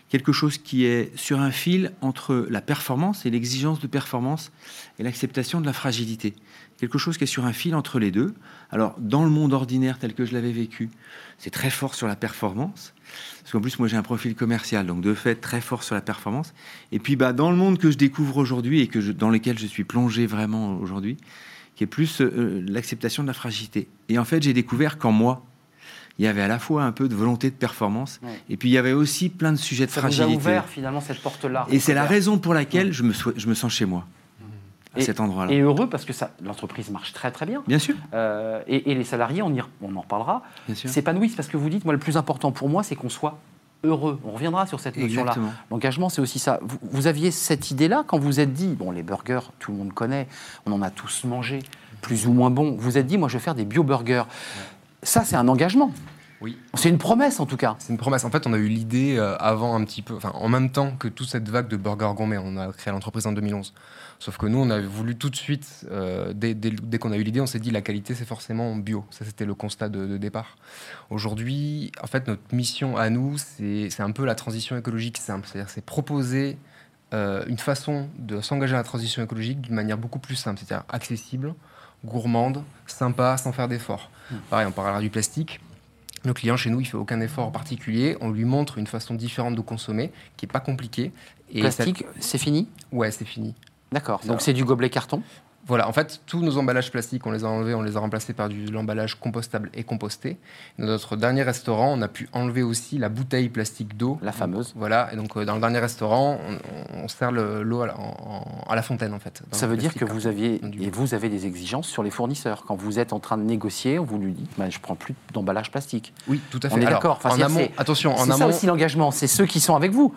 quelque chose qui est sur un fil entre la performance et l'exigence de performance et l'acceptation de la fragilité. Quelque chose qui est sur un fil entre les deux. Alors, dans le monde ordinaire tel que je l'avais vécu, c'est très fort sur la performance. Parce qu'en plus, moi, j'ai un profil commercial, donc de fait, très fort sur la performance. Et puis, bah, dans le monde que je découvre aujourd'hui et que dans lequel je suis plongé vraiment aujourd'hui, qui est plus euh, l'acceptation de la fragilité. Et en fait, j'ai découvert qu'en moi, il y avait à la fois un peu de volonté de performance, Ouais. et puis il y avait aussi plein de sujets de Ça vous a fragilité. ouvert finalement cette porte-là. Et c'est la raison pour laquelle je me, je me sens chez moi, à Et- cet endroit-là. Et heureux parce que ça- l'entreprise marche très très bien. Bien sûr, Euh, et, et les salariés, on, y on en reparlera, s'épanouissent parce que vous dites, moi le plus important pour moi, c'est qu'on soit heureux. On reviendra sur cette notion-là. L'engagement, c'est aussi ça. Vous, vous aviez cette idée-là quand vous vous êtes dit, bon, les burgers, tout le monde connaît, on en a tous mangé, plus ou moins bon. Vous vous êtes dit, moi, je vais faire des bio-burgers. Ça, c'est un engagement. Oui. C'est une promesse, en tout cas. C'est une promesse. En fait, on a eu l'idée euh, avant un petit peu, enfin en même temps que toute cette vague de burgers gourmet. On a créé l'entreprise en 2011. Sauf que nous, on a voulu tout de suite, euh, dès, dès- dès qu'on a eu l'idée, on s'est dit la qualité, c'est forcément bio. Ça, c'était le constat de, de départ. Aujourd'hui, en fait, notre mission à nous, c'est un peu la transition écologique simple. C'est-à-dire, c'est proposer euh, une façon de s'engager à la transition écologique d'une manière beaucoup plus simple, c'est-à-dire accessible, gourmande, sympa, sans faire d'efforts. Pareil, on parlera du plastique. Le client chez nous, il fait aucun effort particulier. On lui montre une façon différente de consommer, qui est pas compliquée. Et Plastique, c'est fini? Ouais, c'est fini. D'accord. Donc c'est du gobelet carton? Voilà, en fait, tous nos emballages plastiques, on les a enlevés, on les a remplacés par du, de l'emballage compostable et composté. Dans notre dernier restaurant, on a pu enlever aussi la bouteille plastique d'eau. La fameuse. Voilà, et donc euh, dans le dernier restaurant, on, on sert le- l'eau à, la- en- en- à la fontaine, en fait. Ça veut dire que vous aviez, et vous avez des exigences sur les fournisseurs. Quand vous êtes en train de négocier, vous lui dites, bah, je prends plus d'emballage plastique. Oui, tout à fait. On est d'accord. Enfin, en c'est-à-dire, amont, c'est- attention, en C'est ça aussi l'engagement, c'est ceux qui sont avec vous.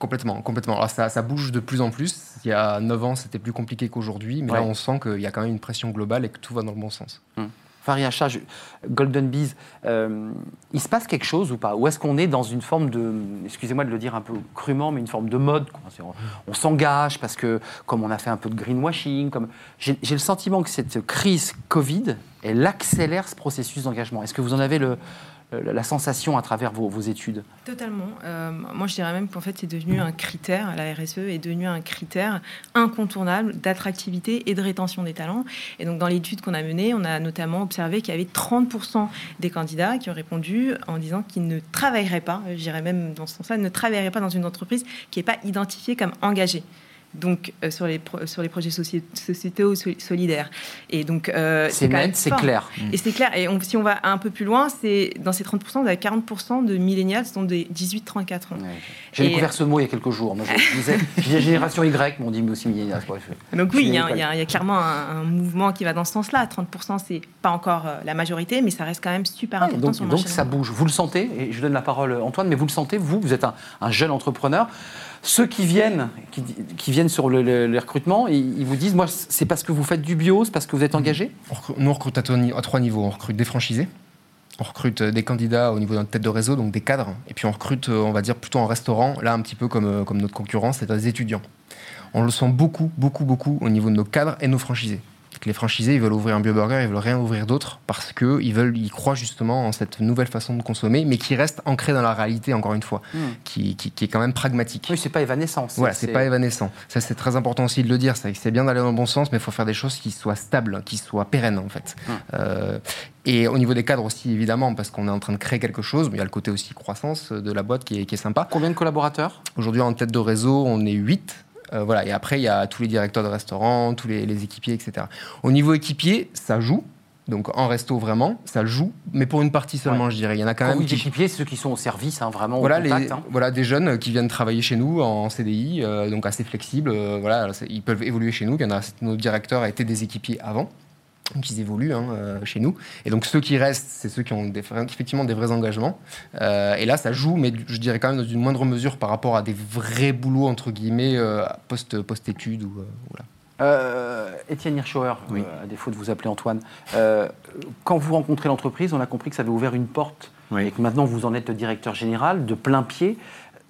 Complètement, complètement. Alors ça, ça bouge de plus en plus. Il y a 9 ans, c'était plus compliqué qu'aujourd'hui, mais là, on sent qu'il y a quand même une pression globale et que tout va dans le bon sens. Hacha, je- Golden Bees, euh, il se passe quelque chose ou pas? Ou est-ce qu'on est dans une forme de, excusez-moi de le dire un peu crûment, mais une forme de mode? On, on s'engage parce que, comme on a fait un peu de greenwashing, comme j'ai le sentiment que cette crise Covid, elle accélère ce processus d'engagement. Est-ce que vous en avez le- la sensation à travers vos, études Totalement. Euh, moi, je dirais même qu'en fait, c'est devenu un critère, la RSE est devenu un critère incontournable d'attractivité et de rétention des talents. Et donc, dans l'étude qu'on a menée, on a notamment observé qu'il y avait 30% des candidats qui ont répondu en disant qu'ils ne travailleraient pas, je dirais même dans ce sens-là, ne travailleraient pas dans une entreprise qui n'est pas identifiée comme engagée. Donc, euh, sur, les sur les projets soci- sociétaux sol- solidaires. Et donc, euh, C'est net, c'est clair. Et c'est clair. Et on- si on va un peu plus loin, c'est dans ces 30%, vous avez 40% de millénials, ce sont des 18-34 ans. Ouais. J'ai découvert ce mot il y a quelques jours. Moi, je, disais, génération Y, mais on dit aussi millénials. Donc oui, il y, a, il y a- a clairement un, un mouvement qui va dans ce sens-là. 30%, c'est pas encore euh, la majorité, mais ça reste quand même super Ouais, important donc, sur donc ça bouge. Vous le sentez, et je donne la parole à Antoine, mais vous le sentez, vous, vous êtes un, un jeune entrepreneur. Ceux qui viennent, qui, viennent sur le, recrutements, ils, vous disent, moi, c'est parce que vous faites du bio, c'est parce que vous êtes engagé? Nous, on recrute à, trois niveaux. On recrute des franchisés, on recrute euh, des candidats au niveau de notre tête de réseau, donc des cadres, et puis on recrute, euh, on va dire, plutôt en restaurant, là un petit peu comme, euh, comme notre concurrent, c'est des étudiants. On le sent beaucoup, beaucoup, beaucoup au niveau de nos cadres et nos franchisés. Que les franchisés, ils veulent ouvrir un bioburger, ils veulent rien ouvrir d'autre parce qu'ils veulent, ils croient justement en cette nouvelle façon de consommer, mais qui reste ancrée dans la réalité, encore une fois, Hmm. qui, qui- qui est quand même pragmatique. Oui, c'est pas évanescent. Voilà, c'est pas évanescent. Ça, c'est très important aussi de le dire. C'est bien d'aller dans le bon sens, mais il faut faire des choses qui soient stables, qui soient pérennes, en fait. Hum. Euh, et au niveau des cadres aussi, évidemment, parce qu'on est en train de créer quelque chose, mais il y a le côté aussi croissance de la boîte qui est, qui est sympa. Combien de collaborateurs? Aujourd'hui, en tête de réseau, on est 8. Euh, voilà. Et après, il y a tous les directeurs de restaurants, tous les, les équipiers, etc. Au niveau équipier, ça joue. Donc en resto, vraiment, ça joue, mais pour une partie seulement, je dirais. Il y en a quand Quand même qui, équipiers, c'est ceux qui sont au service, hein, vraiment voilà, au contact. les, hein. voilà, des jeunes qui viennent travailler chez nous en CDI, euh, donc assez flexibles. euh, voilà, ils peuvent évoluer chez nous. Il y en a, nos directeurs étaient des équipiers avant. Donc ils évoluent hein, euh, chez nous. Et donc ceux qui restent, c'est ceux qui ont des, effectivement des vrais engagements. Euh, et là, ça joue, mais je dirais quand même dans une moindre mesure par rapport à des vrais boulots, entre guillemets, euh, post- post-études. ou, euh, voilà. Euh, Étienne Hirschauer, Oui. euh, à défaut de vous appeler Antoine, euh, quand vous rencontrez l'entreprise, on a compris que ça avait ouvert une porte Oui. et que maintenant vous en êtes le directeur général de plein pied.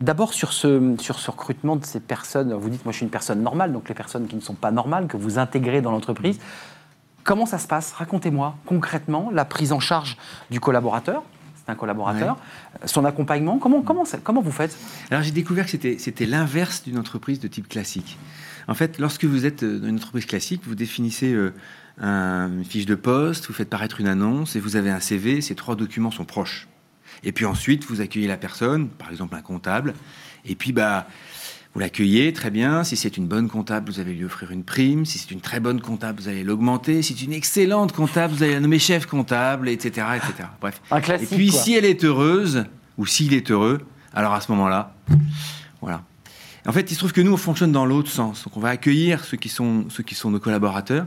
D'abord sur ce, sur ce recrutement de ces personnes, vous dites moi je suis une personne normale, donc les personnes qui ne sont pas normales, que vous intégrez dans l'entreprise. Comment ça se passe? Racontez-moi concrètement la prise en charge du collaborateur. C'est un collaborateur. Son accompagnement, comment, comment, comment vous faites? Alors j'ai découvert que c'était, c'était l'inverse d'une entreprise de type classique. En fait, lorsque vous êtes euh, dans une entreprise classique, vous définissez euh, un- une fiche de poste, vous faites paraître une annonce et vous avez un CV, ces trois documents sont proches. Et puis ensuite, vous accueillez la personne, par exemple un comptable, et puis bah, vous l'accueillez, très bien. Si c'est une bonne comptable, vous allez lui offrir une prime. Si c'est une très bonne comptable, vous allez l'augmenter. Si c'est une excellente comptable, vous allez la nommer chef comptable, etc. etc. Bref. Un Et classique. puis, quoi. si elle est heureuse, ou s'il est heureux, alors à ce moment-là, voilà. En fait, il se trouve que nous, on fonctionne dans l'autre sens. Donc, on va accueillir ceux qui sont, ceux qui sont nos collaborateurs,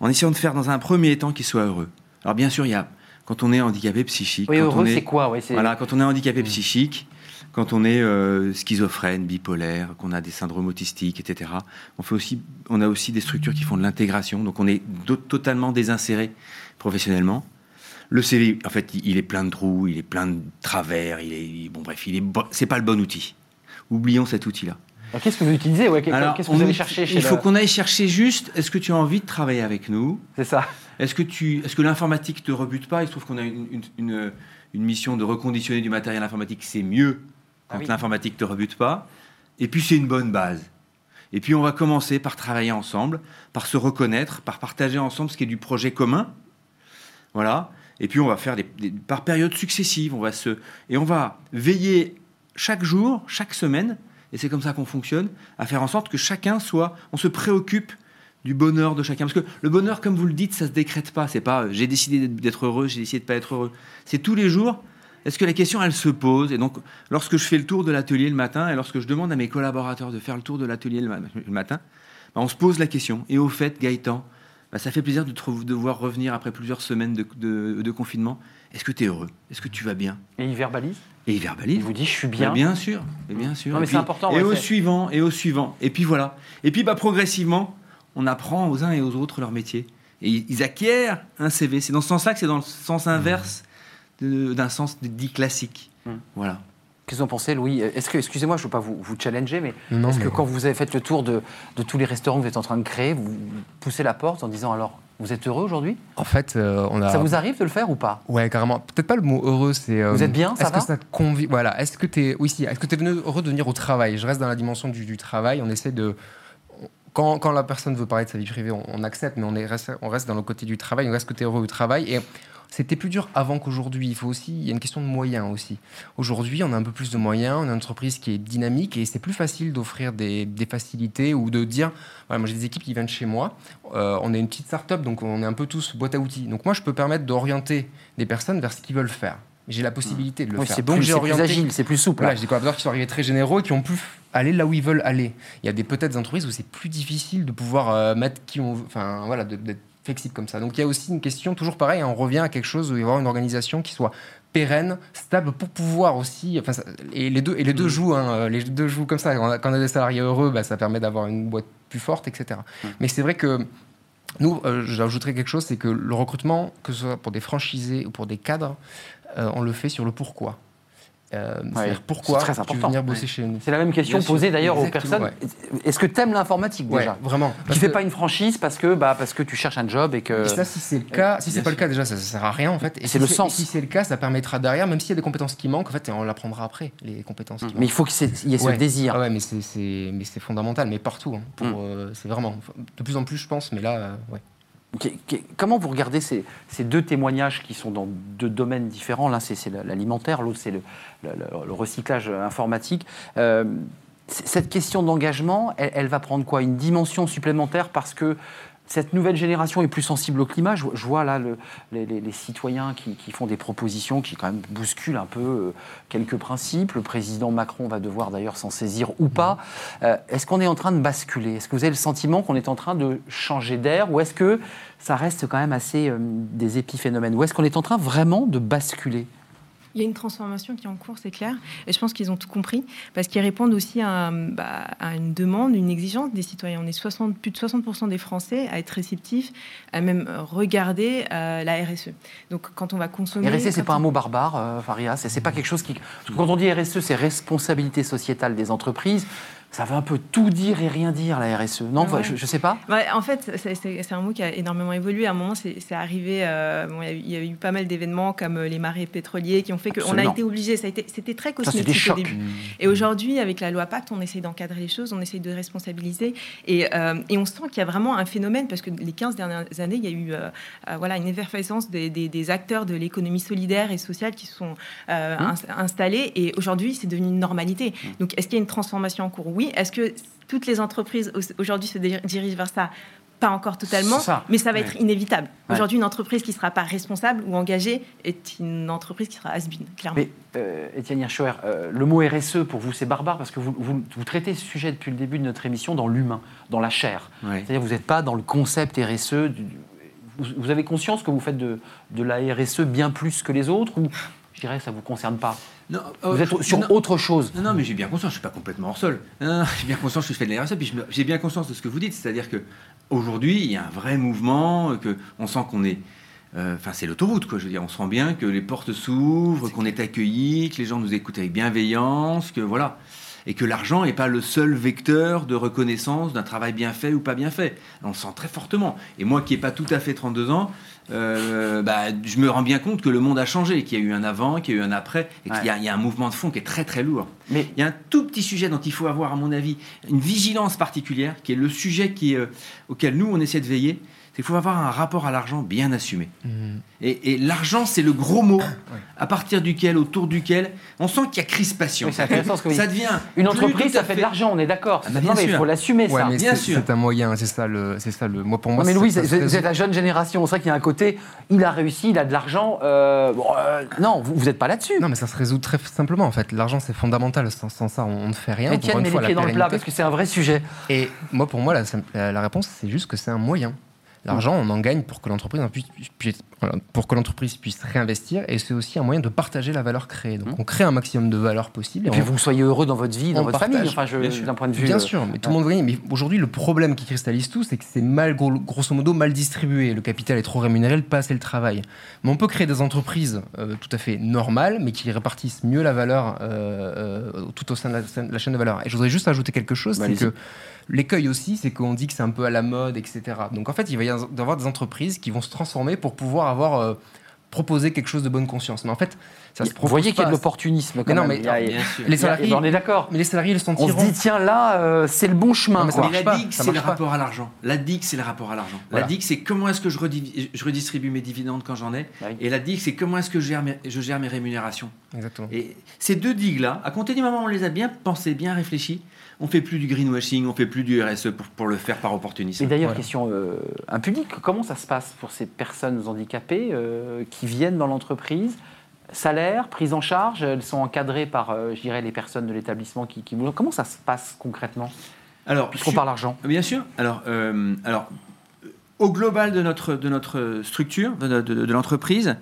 en essayant de faire dans un premier temps qu'ils soient heureux. Alors, bien sûr, il y a, quand on est handicapé psychique, Oui, quand heureux, c'est quoi? C'est- voilà, quand on est handicapé Mm. psychique, quand on est euh, schizophrène, bipolaire, qu'on a des syndromes autistiques, etc. On fait aussi, on a aussi des structures qui font de l'intégration, donc on est totalement désinséré professionnellement. Le CV, en fait, il est plein de trous, il est plein de travers, il est, bon bref, il est, c'est pas le bon outil. Oublions cet outil-là. Qu'est-ce que vous utilisez ouais, Qu'est-ce que vous allez chercher chez Il faut le- qu'on aille chercher juste. Est-ce que tu as envie de travailler avec nous? C'est ça. est-ce que, tu, est-ce que l'informatique te rebute pas? Il se trouve qu'on a une, une- une- une mission de reconditionner du matériel informatique, c'est mieux quand Ah oui. l'informatique te rebute pas. Et puis c'est une bonne base. Et puis on va commencer par travailler ensemble, par se reconnaître, par partager ensemble ce qui est du projet commun. Voilà. Et puis on va faire des, des- par périodes successives, on va se et on va veiller chaque jour, chaque semaine, et c'est comme ça qu'on fonctionne, à faire en sorte que chacun soit, on se préoccupe du bonheur de chacun. Parce que le bonheur, comme vous le dites, ça se décrète pas. C'est pas euh, j'ai décidé d'être- d'être heureux, j'ai décidé de pas être heureux. C'est tous les jours. Est-ce que la question, elle se pose Et donc, lorsque je fais le tour de l'atelier le matin, et lorsque je demande à mes collaborateurs de faire le tour de l'atelier le, ma- le matin, ben, on se pose la question. Et au fait, Gaëtan, ben, ça fait plaisir de te re- de voir revenir après plusieurs semaines de, de- de confinement. Est-ce que tu es heureux? Est-ce que tu vas bien? Et il verbalise? Et il verbalise. Il vous dit je suis Bien, bien. bien sûr, mais bien sûr. Non, mais Et c'est important, Et ouais, au suivant, et au suivant. Et puis voilà. Et puis bah, progressivement, on apprend aux uns et aux autres leur métier. Et ils acquièrent un CV. C'est dans ce sens-là que c'est dans le sens inverse d'un sens dit classique. Mmh. Voilà. Qu'est-ce que vous en pensez, Louis? Est-ce que, excusez-moi, je ne veux pas vous, vous challenger, mais Non, est-ce que quand vous avez fait le tour de, de tous les restaurants que vous êtes en train de créer, vous poussez la porte en disant alors, vous êtes heureux aujourd'hui? En fait, euh, on a. Ça vous arrive de le faire ou pas? Ouais, carrément. Peut-être pas le mot heureux, c'est. euh, Vous êtes bien, ça Est-ce va? que ça te convie Voilà. Est-ce que tu es. Oui, si. Est-ce que tu es heureux de venir au travail? Je reste dans la dimension du, du travail. On essaie de. Quand, quand la personne veut parler de sa vie privée, on, on accepte, mais on, est, on reste dans le côté du travail. On reste côté heureux au travail. Et c'était plus dur avant qu'aujourd'hui. Il faut aussi. Il y a une question de moyens aussi. Aujourd'hui, on a un peu plus de moyens. On a une entreprise qui est dynamique et c'est plus facile d'offrir des, des facilités ou de dire. Voilà, moi, j'ai des équipes qui viennent chez moi. Euh, on est une petite start-up, donc on est un peu tous boîte à outils. Donc moi, je peux permettre d'orienter des personnes vers ce qu'ils veulent faire. J'ai la possibilité de le Oui, faire. c'est j'ai c'est plus agile, c'est plus souple. Voilà, j'ai des collaborateurs qui sont arrivés très généraux et qui ont pu aller là où ils veulent aller. Il y a des peut-être des entreprises où c'est plus difficile de pouvoir euh, mettre qui on veut, enfin voilà, d'être flexible comme ça. Donc il y a aussi une question, toujours pareil, on revient à quelque chose où il va y avoir une organisation qui soit pérenne, stable pour pouvoir aussi. Enfin, ça- et les deux et les deux jouent, hein, les deux jouent comme ça. Quand on a, quand on a des salariés heureux, bah, ça permet d'avoir une boîte plus forte, etc. Mais c'est vrai que nous, euh, j'ajouterais quelque chose, c'est que le recrutement, que ce soit pour des franchisés ou pour des cadres, euh, on le fait sur le pourquoi. Euh, C'est-à-dire pourquoi très tu veux venir bosser chez nous. C'est la même question Bien posée d'ailleurs aux personnes. Est-ce que tu aimes l'informatique Ouais, déjà? vraiment. Tu Parce fais pas une franchise parce que, bah, parce que tu cherches un job et que. Et ça, si c'est le cas, si c'est pas le cas, déjà, ça, ça sert à rien en fait. Et C'est si le sens. et Si c'est le cas, ça permettra derrière, même s'il y a des compétences qui manquent, en fait, et on l'apprendra après, les compétences. qui Hum. Mais il faut qu'il y ait- ce Ouais. désir. Ah ouais, mais c'est- fondamental, mais partout. hein, pour, Mm. euh, c'est vraiment de plus en plus, je pense, mais là, euh, ouais. Comment vous regardez ces, deux témoignages qui sont dans deux domaines différents? L'un, c'est l'alimentaire, l'autre, c'est le, recyclage informatique. Euh, cette question d'engagement, elle, elle va prendre quoi? Une dimension supplémentaire parce que cette nouvelle génération est plus sensible au climat. Je, vois là le- les, citoyens qui, qui font des propositions qui quand même bousculent un peu euh, quelques principes. Le président Macron va devoir d'ailleurs s'en saisir ou pas. Euh, est-ce qu'on est en train de basculer? Est-ce que vous avez le sentiment qu'on est en train de changer d'air ou est-ce que ça reste quand même assez euh, des épiphénomènes? Ou est-ce qu'on est en train vraiment de basculer? Il y a une transformation qui est en cours, c'est clair. Et je pense qu'ils ont tout compris, parce qu'ils répondent aussi à, bah, à une demande, une exigence des citoyens. On est 60, plus de 60% des Français à être réceptifs, à même regarder euh, la RSE. Donc quand on va consommer... RSE, c'est pas un mot barbare, euh, Faria. C'est pas quelque chose qui. Quand on dit RSE, c'est responsabilité sociétale des entreprises. Ça veut un peu tout dire et rien dire, la RSE. Non, Ouais. je, je sais pas. En fait, c'est- un mot qui a énormément évolué. À un moment, c'est arrivé. euh, bon, il y a eu- il y, a eu pas mal d'événements comme euh, les marais pétroliers qui ont fait qu'on a été obligé. Ça c'était très Ça, cosmétique des au début. Et aujourd'hui, avec la loi Pacte, on essaie d'encadrer les choses, on essaie de responsabiliser. Et, euh, et on sent qu'il y a vraiment un phénomène, parce que les 15 dernières années, il y a eu euh, voilà, une effervescence des, des- des acteurs de l'économie solidaire et sociale qui se sont Mmh. ins- installés. Et aujourd'hui, c'est devenu une normalité. Donc, est-ce qu'il y a une transformation en cours? Oui. Est-ce que toutes les entreprises au- aujourd'hui se dir- dirigent vers ça? Pas encore totalement, ça. mais ça va être inévitable. Ouais. Aujourd'hui, une entreprise qui ne sera pas responsable ou engagée est une entreprise qui sera has-been, clairement. Mais euh, Étienne Hirschauer, euh, le mot RSE, pour vous, c'est barbare parce que vous, vous, vous traitez ce sujet depuis le début de notre émission dans l'humain, dans la chair. Ouais. C'est-à-dire vous n'êtes pas dans le concept RSE. du- du- vous, vous avez conscience que vous faites de, de la RSE bien plus que les autres ou je dirais que ça ne vous concerne pas? Non, Vous euh, êtes sur non. autre chose. Non, non, mais j'ai bien conscience, je suis pas complètement hors sol. J'ai bien conscience que je fais de la puis j'ai bien conscience de ce que vous dites, c'est-à-dire que aujourd'hui, il y a un vrai mouvement, que on sent qu'on est, euh, enfin, c'est l'autoroute, quoi. Je veux dire, on sent bien que les portes s'ouvrent, qu'on est accueilli, que les gens nous écoutent avec bienveillance, que voilà, et que l'argent n'est pas le seul vecteur de reconnaissance d'un travail bien fait ou pas bien fait. On le sent très fortement. Et moi, qui n'ai pas tout à fait 32 ans. Euh, bah, je me rends bien compte que le monde a changé, qu'il y a eu un avant, qu'il y a eu un après, et qu'il y a- il y, a un mouvement de fond qui est très très lourd. Mais Il y a un tout petit sujet dont il faut avoir, à mon avis, une vigilance particulière, qui est le sujet qui, euh, auquel nous, on essaie de veiller. C'est qu'il faut avoir un rapport à l'argent bien assumé. Et, et l'argent, c'est le gros mot à partir duquel, autour duquel, on sent qu'il y a crispation. Oui, vous ça devient une entreprise, ça fait de l'argent, on est d'accord. Ah bah, non, bien mais il faut l'assumer, Ouais, ça. mais bien sûr. c'est un moyen, c'est ça le, c'est ça le. Moi pour moi. mais c'est- Louis, vous êtes la jeune génération. C'est vrai qu'il y a un côté, il a réussi, il a de l'argent. euh, euh, non, vous n'êtes pas là-dessus. Non, mais ça se résout très simplement en fait. L'argent c'est fondamental. Sans, sans ça, on, ne fait rien. Mets fois, les pieds dans le plat parce que c'est un vrai sujet. Et moi, pour moi, la réponse, c'est juste que c'est un moyen. L'argent, on en gagne pour que l'entreprise en puisse, pour que l'entreprise puisse réinvestir, et c'est aussi un moyen de partager la valeur créée. Donc, on crée un maximum de valeur possible. Et puis on- vous soyez heureux dans votre vie, dans votre partage, famille. Enfin, je- bien sûr. d'un point de vue. Bien euh, sûr, mais tout le monde gagne. Mais aujourd'hui, le problème qui cristallise tout, c'est que c'est mal, gros- grosso modo, mal distribué. Le capital est trop rémunéré, le pas assez le travail. Mais on peut créer des entreprises euh, tout à fait normales, mais qui répartissent mieux la valeur euh, euh, tout au sein de la, chaîne de valeur. Et je voudrais juste ajouter quelque chose, Bah, c'est que l'écueil aussi, c'est qu'on dit que c'est un peu à la mode, etc. Donc en fait, il va y avoir des entreprises qui vont se transformer pour pouvoir avoir euh, proposé quelque chose de bonne conscience. Mais en fait, ça se Vous voyez qu'il y a de l'opportunisme. quand Mais non, même. mais- a-. Les salariés, on est d'accord. mais les salariés le On se dit, tiens, là, euh, c'est le bon chemin. Non, mais ça Mais la ça c'est le rapport à l'argent. La DIC, c'est le rapport à l'argent. Voilà. La c'est comment est-ce que je, rediv- je redistribue mes dividendes quand j'en ai. Oui. Et la DIC, c'est comment est-ce que je gère mes, je gère mes rémunérations. Exactement. Et ces deux digues-là, à compter du moment où on les a bien pensées, bien réfléchies, on fait plus du greenwashing, on fait plus du RSE pour, pour le faire par opportunisme. Et d'ailleurs, Voilà. question euh, impudique, comment ça se passe pour ces personnes handicapées euh, qui viennent dans l'entreprise? Salaire, prise en charge, elles sont encadrées par, euh, je dirais, les personnes de l'établissement qui, qui. Comment ça se passe concrètement? Alors, Puisqu'on sur- parle argent. Bien sûr. Alors, euh, alors, au global de notre, de notre structure, de, de- de l'entreprise,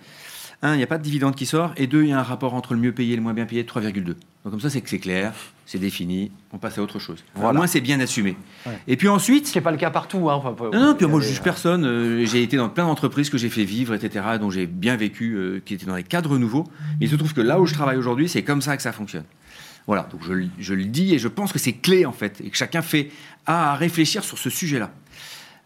un, il n'y a pas de dividende qui sort, et deux, il y a un rapport entre le mieux payé et le moins bien payé de 3,2. Donc comme ça, c'est que c'est clair, c'est défini, on passe à autre chose. Voilà. Au moins, c'est bien assumé. Ouais. Et puis ensuite, Ce n'est pas le cas partout. Hein. Enfin, non, non, puis moi je juge personne. euh, j'ai été dans plein d'entreprises que j'ai fait vivre, etc., dont j'ai bien vécu, euh, qui étaient dans des cadres nouveaux. Mais il se trouve que là où je travaille aujourd'hui, c'est comme ça que ça fonctionne. Voilà, donc je, le- je le dis et je pense que c'est clé en fait, et que chacun fait à réfléchir sur ce sujet-là.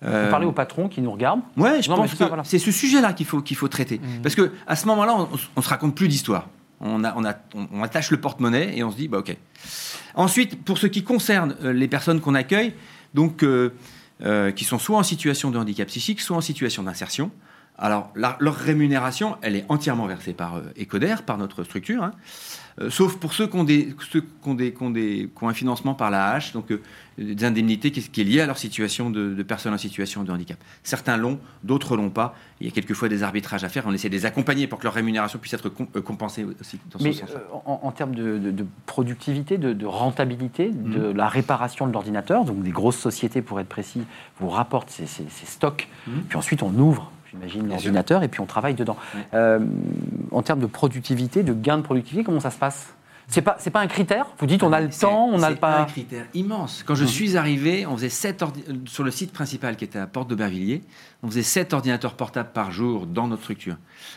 Vous Euh, parlez au patron qui nous regarde. Ouais, je Non, pense c'est que voilà. c'est ce sujet-là qu'il faut, qu'il faut traiter. Parce que à ce moment-là, on, on se raconte plus d'histoire. On, a, on, a, on, on attache le porte-monnaie et on se dit, bah ok. Ensuite, pour ce qui concerne euh, les personnes qu'on accueille, donc euh, euh, qui sont soit en situation de handicap psychique, soit en situation d'insertion. Alors, leur rémunération, elle est entièrement versée par Ecoder, par notre structure, hein. Euh, sauf pour ceux qui ont, des, ceux qui ont, des, qui ont des- qui ont un financement par la hache, donc euh, des indemnités qui, qui est liée à leur situation de, de personnes en situation de handicap. Certains l'ont, d'autres l'ont pas. Il y a quelquefois des arbitrages à faire. On essaie de les accompagner pour que leur rémunération puisse être euh, compensée aussi dans Mais ce sens. euh, en, en termes de, de- de productivité, de, de rentabilité, de Mhm. la réparation de l'ordinateur, donc des grosses sociétés pour être précis, vous rapportent ces, ces- ces stocks, Mhm. puis ensuite on ouvre, j'imagine, l'ordinateur et puis on travaille dedans. Oui. Euh, en termes de productivité, de gain de productivité, comment ça se passe? C'est pas, c'est pas un critère? Vous dites on a le C'est- temps, on a c'est le pas. un critère immense. Quand je Mhm. suis arrivé, on faisait sept ordi- euh, sur le site principal qui était à Porte d'Aubervilliers, on faisait 7 ordinateurs portables par jour dans notre structure.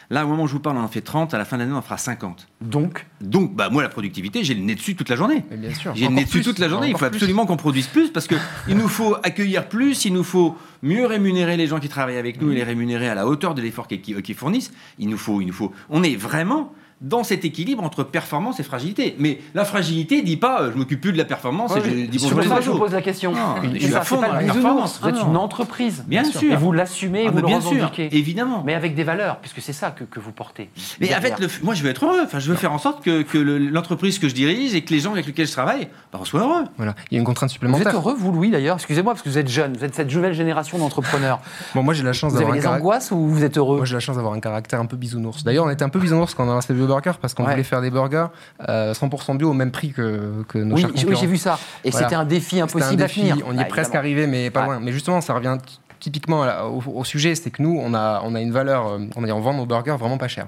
Là, au moment où je vous parle, on en fait 30. À la fin de l'année, on en fera 50. Donc, Donc, bah, moi, la productivité, j'ai le nez dessus toute la journée. Mais bien sûr. J'ai le nez dessus plus, toute la journée. Il faut plus. absolument qu'on produise plus parce qu'il nous faut accueillir plus, il nous faut mieux rémunérer les gens qui travaillent avec nous et les rémunérer à la hauteur de l'effort qu'ils qu'ils- qu'ils fournissent. Il nous faut, il nous faut. On est vraiment dans cet équilibre entre performance et fragilité. Mais la fragilité dit pas euh, je m'occupe plus de la performance et je dis c'est bonjour pour les ça que je vous pose la question. Non, Une- je c'est suis à ça, fond c'est pas la bisounours, performance. vous êtes une entreprise. Bien sûr. Et vous l'assumez, Ah, vous le bien sûr, revendiquez. évidemment. Mais avec des valeurs, puisque c'est ça que, que vous portez. Mais avec le, moi, je veux être heureux. Enfin, je veux faire en sorte que, que le- l'entreprise que je dirige et que les gens avec lesquels je travaille, bah, on soit heureux. Voilà. Il y a une contrainte Vous êtes supplémentaire. heureux, vous, Louis, d'ailleurs? Excusez-moi, parce que vous êtes jeune, vous êtes cette nouvelle génération d'entrepreneurs. Bon, moi j'ai la chance Vous avez d'avoir un des angoisses ou vous êtes heureux? Moi j'ai la chance d'avoir un caractère un peu bisounours. D'ailleurs, on était un peu bisounours quand on a lancé le burger parce qu'on Ouais. voulait faire des burgers euh, 100% bio au même prix que, que nos Oui, chers oui, j'ai vu ça. Et Voilà. c'était un défi un impossible défi, à tenir. on y est presque arrivé, mais pas loin. Mais justement, ça revient typiquement la- au, au sujet, c'est que nous, on a, on a une valeur, euh, on, va dire, on vend nos burgers vraiment pas cher.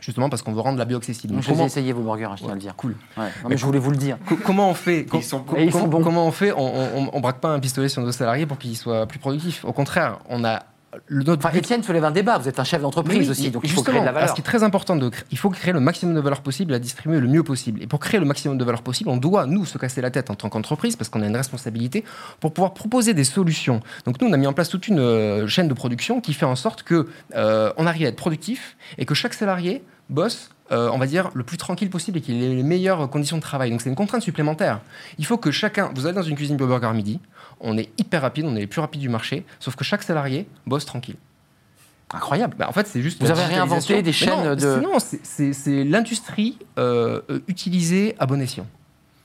Justement parce qu'on veut rendre la bio accessible. Donc, je comment, vos burgers, hein, je tiens à le dire. cool. Ouais. Non, mais je voulais vous le dire. Co- comment on fait Ils sont ils bons. Comment on fait? On, on braque pas un pistolet sur nos salariés pour qu'ils soient plus productifs. Au contraire, on a le notre Enfin, Étienne soulève un débat. Vous êtes un chef d'entreprise oui, aussi, donc il faut créer de la valeur. Ce qui est très important, de il faut créer le maximum de valeur possible et la distribuer le mieux possible. Et pour créer le maximum de valeur possible, on doit, nous, se casser la tête en tant qu'entreprise, parce qu'on a une responsabilité, pour pouvoir proposer des solutions. Donc nous, on a mis en place toute une euh, chaîne de production qui fait en sorte que euh, on arrive à être productif et que chaque salarié bosse euh, on va dire, le plus tranquille possible et qu'il ait les meilleures conditions de travail. Donc c'est une contrainte supplémentaire. Il faut que chacun, vous allez dans une cuisine Burger à midi, on est hyper rapide, on est les plus rapides du marché, sauf que chaque salarié bosse tranquille. Incroyable. Bah, en fait, c'est juste. Vous avez réinventé des chaînes non, de- Non, c'est l'industrie euh, euh, utilisée à bon escient.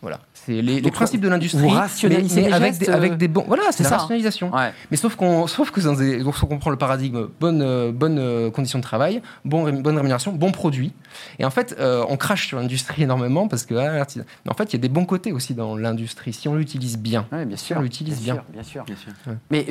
Voilà. C'est les, les principes de l'industrie. mais- mais les avec, des, avec des bons. Voilà, c'est ça, rationalisation. Ouais. Mais sauf qu'on, sauf que dans des, donc, on comprend le paradigme, bonne, euh, bonne euh, condition de travail, bon, ré- bonne rémunération, bon produit. Et en fait, euh, on crache sur l'industrie énormément parce que, ah, mais en fait, il y a des bons côtés aussi dans l'industrie si on l'utilise bien. Ouais, bien sûr. on l'utilise bien. sûr, bien sûr. Bien sûr. Mais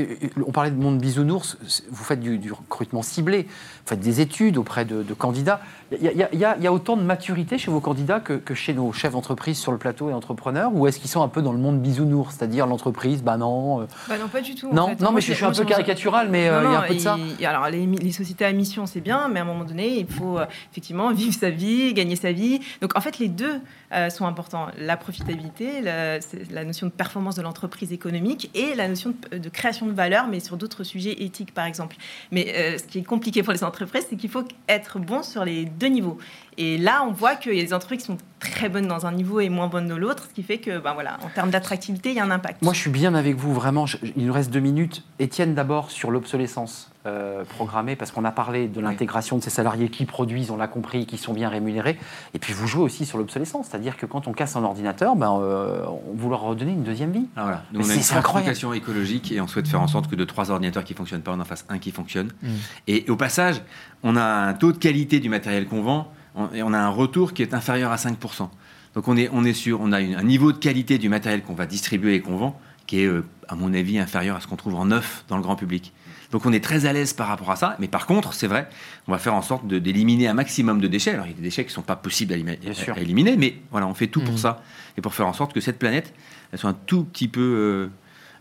on parlait de monde bisounours, vous faites du, du recrutement ciblé, vous faites des études auprès de, de candidats. Il y, a- il y y y a autant de maturité chez vos candidats que, que chez nos chefs d'entreprise sur le plateau et entrepreneurs Ou est-ce qu'ils sont un peu dans le monde bisounours, c'est-à-dire l'entreprise, bah non. euh, Bah non, pas du tout. en non, fait. non, mais je, je suis un peu caricatural, mais euh, Non, il y a un peu de ça. alors, les, les sociétés à mission, c'est bien, mais à un moment donné, il faut euh, effectivement vivre sa vie, gagner sa vie. Donc, en fait, les deux euh, sont importants. La profitabilité, la, notion de performance de l'entreprise économique et la notion de, création de valeur, mais sur d'autres sujets éthiques, par exemple. Mais euh, ce qui est compliqué pour les entreprises, c'est qu'il faut être bon sur les deux niveaux. Et là, on voit qu'il y a des entreprises qui sont très bonnes dans un niveau et moins bonnes dans l'autre, ce qui fait que, ben voilà, en termes d'attractivité, il y a un impact. Moi, je suis bien avec vous, vraiment. Il nous reste deux minutes. Étienne, d'abord, sur l'obsolescence euh, programmée, parce qu'on a parlé de l'intégration de ces salariés qui produisent, on l'a compris, qui sont bien rémunérés. Et puis, vous jouez aussi sur l'obsolescence, c'est-à-dire que quand on casse un ordinateur, ben, euh, on vous leur redonner une deuxième vie. Alors voilà, Mais on a une certification écologique et on souhaite faire en sorte que de trois ordinateurs qui fonctionnent pas, on en fasse un qui fonctionne. Mm. Et, au passage, on a un taux de qualité du matériel qu'on vend on, et on a un retour qui est inférieur à 5%. Donc on est, on est sûr, on a une- un niveau de qualité du matériel qu'on va distribuer et qu'on vend qui est, euh, à mon avis, inférieur à ce qu'on trouve en neuf dans le grand public. Donc on est très à l'aise par rapport à ça. Mais par contre, c'est vrai, on va faire en sorte d'éliminer un maximum de déchets. Alors il y a des déchets qui ne sont pas possibles à, éliminer, mais voilà, on fait tout pour Mhm. ça. Et pour faire en sorte que cette planète, elle soit un tout petit peu euh,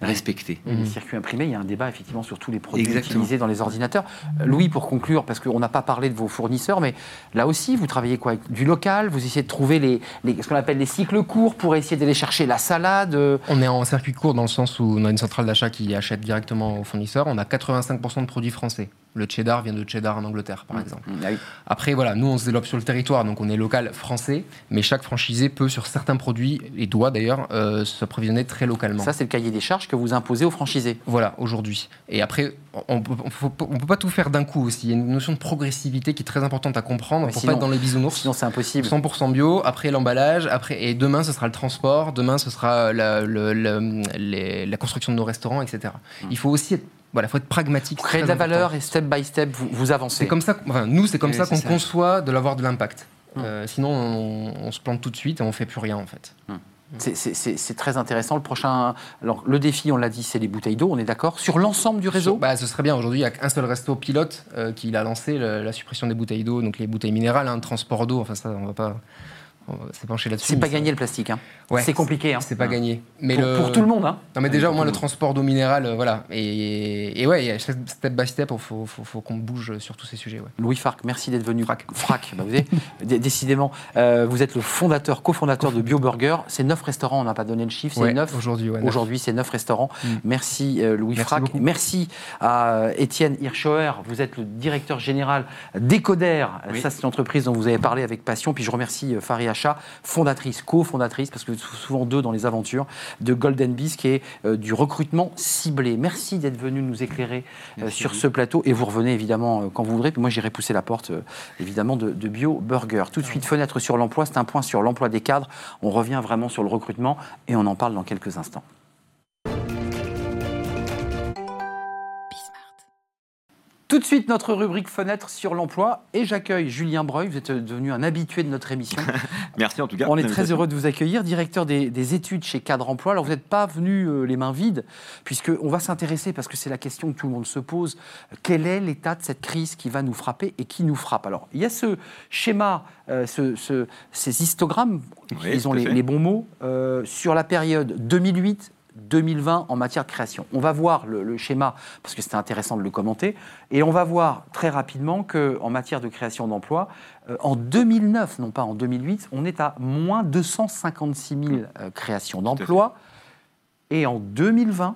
respectée. Et Les circuits imprimés, il y a un débat effectivement sur tous les produits Exactement. utilisés dans les ordinateurs. Euh, Louis, pour conclure, parce qu'on n'a pas parlé de vos fournisseurs, mais là aussi, vous travaillez quoi? Avec Du local? Vous essayez de trouver les, les- ce qu'on appelle les cycles courts pour essayer d'aller chercher la salade euh, On est en circuit court dans le sens où on a une centrale d'achat qui achète directement aux fournisseurs. On a 85% de produits français. Le cheddar vient de cheddar en Angleterre, par exemple. Ah. Après, voilà, nous, on se développe sur le territoire, donc on est local français, mais chaque franchisé peut, sur certains produits, et doit d'ailleurs, euh, s'approvisionner très localement. Ça, c'est le cahier des charges que vous imposez aux franchisés. Voilà, aujourd'hui. Et après, on ne peut pas tout faire d'un coup aussi. Il y a une notion de progressivité qui est très importante à comprendre Mais pour sinon- pas être dans les bisounours. Sinon, c'est impossible. 100% bio, après l'emballage, après et demain ce sera le transport, demain ce sera la, le- le- les- la construction de nos restaurants, etc. Il faut aussi être, voilà, faut être pragmatique. Vous créez de la important. valeur et step by step, vous, vous avancez. C'est comme ça, enfin, nous c'est comme ça qu'on conçoit de l'avoir de l'impact. Euh, sinon on, on se plante tout de suite et on fait plus rien en fait. C'est- C'est c'est- très intéressant. Le prochain, alors le défi, on l'a dit, c'est les bouteilles d'eau. On est d'accord sur l'ensemble du réseau? Bah, ce serait bien. Aujourd'hui, il n'y a qu'un seul resto pilote euh, qui a lancé le- la suppression des bouteilles d'eau, donc les bouteilles minérales, un transport d'eau. Enfin, ça, on va pas là-dessus. C'est pas gagné le plastique. hein. Ouais, c'est compliqué. hein. C'est pas gagné. Mais pour, le- pour tout le monde. hein. Non, mais déjà, au moins, le transport d'eau minérale, euh, voilà. Et, et ouais, step by step, il faut, faut- faut qu'on bouge sur tous ces sujets. Ouais. Louis Farc, merci d'être venu. Frac. Frac, bah vous avez- décidément, euh, vous êtes le fondateur, cofondateur de BioBurger. C'est neuf restaurants, on n'a pas donné le chiffre, c'est Ouais, neuf. Aujourd'hui, c'est neuf restaurants. Mm. Merci euh, Louis Frac. Merci à Étienne Hirschauer. Vous êtes le directeur général d'Ecoder. Oui. Ça, c'est une entreprise dont vous avez parlé avec passion. Puis je remercie euh, Hacha, fondatrice, cofondatrice, parce que sou- souvent deux dans les aventures, de Golden Bees, qui est euh, du recrutement ciblé. Merci d'être venu nous éclairer euh, sur vous. ce plateau. Et vous revenez évidemment euh, quand vous voudrez. Puis moi, j'irai pousser la porte, évidemment, de, de Bio Burger. Tout de suite, fenêtre sur l'emploi. C'est un point sur l'emploi des cadres. On revient vraiment sur le recrutement et on en parle dans quelques instants. Tout de suite, notre rubrique fenêtre sur l'emploi. Et j'accueille Julien Breuil. Vous êtes devenu un habitué de notre émission. Merci en tout cas. On est très heureux de vous accueillir, directeur des, des études chez Cadre Emploi. Alors, vous n'êtes pas venu euh, les mains vides, puisqu'on va s'intéresser, parce que c'est la question que tout le monde se pose, quel est l'état de cette crise qui va nous frapper et qui nous frappe? Alors, il y a ce schéma, euh, ce- ce- ces histogrammes, Oui, ils ont les bons mots, euh, sur la période 2008 2020 en matière de création. On va voir le, le schéma, parce que c'était intéressant de le commenter, et on va voir très rapidement qu'en matière de création d'emplois, euh, en 2009, non pas en 2008, on est à moins 256 000 euh, créations d'emplois, et en 2020,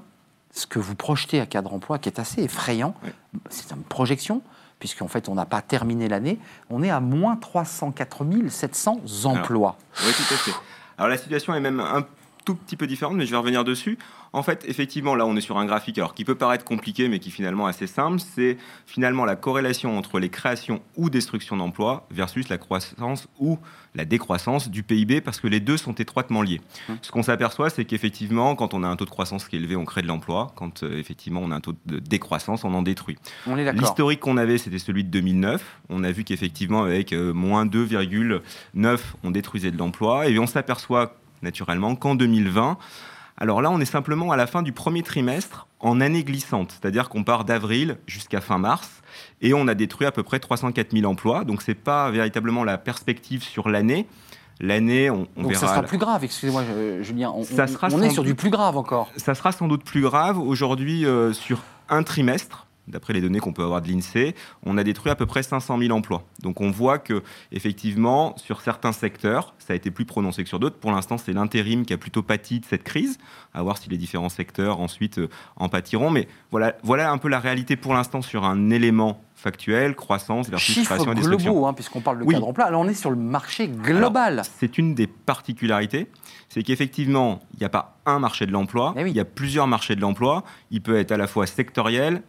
ce que vous projetez à cadre emploi, qui est assez effrayant, Oui. c'est une projection, puisqu'en fait on n'a pas terminé l'année, on est à moins 304 700 emplois. Oui, tout à fait. Alors la situation est même un tout petit peu différente, mais je vais revenir dessus. En fait, effectivement, là, on est sur un graphique alors qui peut paraître compliqué, mais qui finalement assez simple. C'est finalement la corrélation entre les créations ou destructions d'emplois versus la croissance ou la décroissance du PIB, parce que les deux sont étroitement liés. Ce qu'on s'aperçoit, c'est qu'effectivement, quand on a un taux de croissance qui est élevé, on crée de l'emploi. Quand euh, effectivement on a un taux de décroissance, on en détruit. On est d'accord. L'historique qu'on avait, c'était celui de 2009. On a vu qu'effectivement, avec euh, moins 2,9, on détruisait de l'emploi. Et on s'aperçoit naturellement qu'en 2020, alors là, on est simplement à la fin du premier trimestre en année glissante. C'est-à-dire qu'on part d'avril jusqu'à fin mars. Et on a détruit à peu près 304 000 emplois. Donc, ce n'est pas véritablement la perspective sur l'année. L'année, on, on Donc verra. ça sera plus grave, excusez-moi Julien, on, Ça on- sera on est sur du plus grave encore. Ça sera sans doute plus grave. Aujourd'hui, euh, sur un trimestre, d'après les données qu'on peut avoir de l'INSEE, on a détruit à peu près 500 000 emplois. Donc on voit que, effectivement, sur certains secteurs, ça a été plus prononcé que sur d'autres. Pour l'instant, c'est l'intérim qui a plutôt pâti de cette crise. À voir si les différents secteurs ensuite euh, en pâtiront. Mais voilà, voilà un peu la réalité pour l'instant sur un élément factuel, croissance versus Chiffres création et destruction. globaux, hein, puisqu'on parle de Oui. cadre emploi. Alors on est sur le marché global. C'est une des particularités, c'est qu'effectivement, il n'y a pas un marché de l'emploi, Eh oui. il y a plusieurs marchés de l'emploi. Il peut être à la fois sectoriel,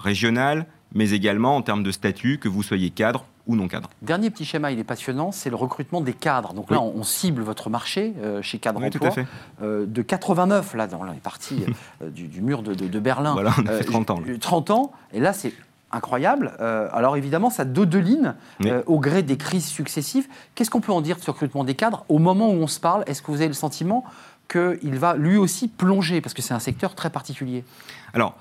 régional, mais également en termes de statut, que vous soyez cadre ou non cadre. Dernier petit schéma, il est passionnant, c'est le recrutement des cadres. Donc Oui. là, on, cible votre marché euh, chez Cadre Oui, tout Emploi. à fait. Euh, de 89, là, dans les parties euh, du, du mur de, de- de Berlin. Voilà, on a fait Euh, 30 ans. là. euh, 30 ans, et là, c'est incroyable. Alors évidemment, ça dodeline Oui. au gré des crises successives. Qu'est-ce qu'on peut en dire de ce recrutement des cadres Au moment où on se parle, est-ce que vous avez le sentiment qu'il va lui aussi plonger? Parce que c'est un secteur très particulier. Alors,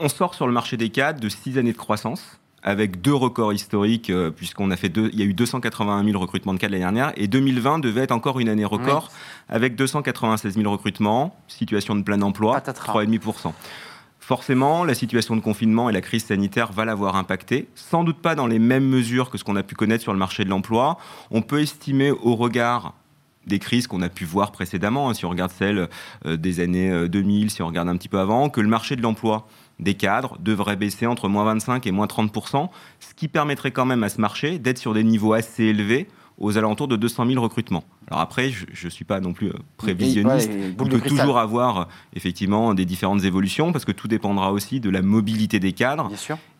on sort sur le marché des cadres de six années de croissance avec deux records historiques, euh, puisqu'on a fait deux, il y a eu 281 000 recrutements de cadres l'année dernière, et 2020 devait être encore une année record, avec 296 000 recrutements, situation de plein emploi, Patatras. 3,5%. Forcément, la situation de confinement et la crise sanitaire va l'avoir impacté, sans doute pas dans les mêmes mesures que ce qu'on a pu connaître sur le marché de l'emploi. On peut estimer au regard des crises qu'on a pu voir précédemment, hein, si on regarde celles euh, des années euh, 2000, si on regarde un petit peu avant, que le marché de l'emploi des cadres devrait baisser entre moins 25 et moins 30 ce qui permettrait quand même à ce marché d'être sur des niveaux assez élevés aux alentours de 200 000 recrutements. Alors après, je ne suis pas non plus euh, prévisionniste. De peut toujours avoir euh, effectivement des différentes évolutions parce que tout dépendra aussi de la mobilité des cadres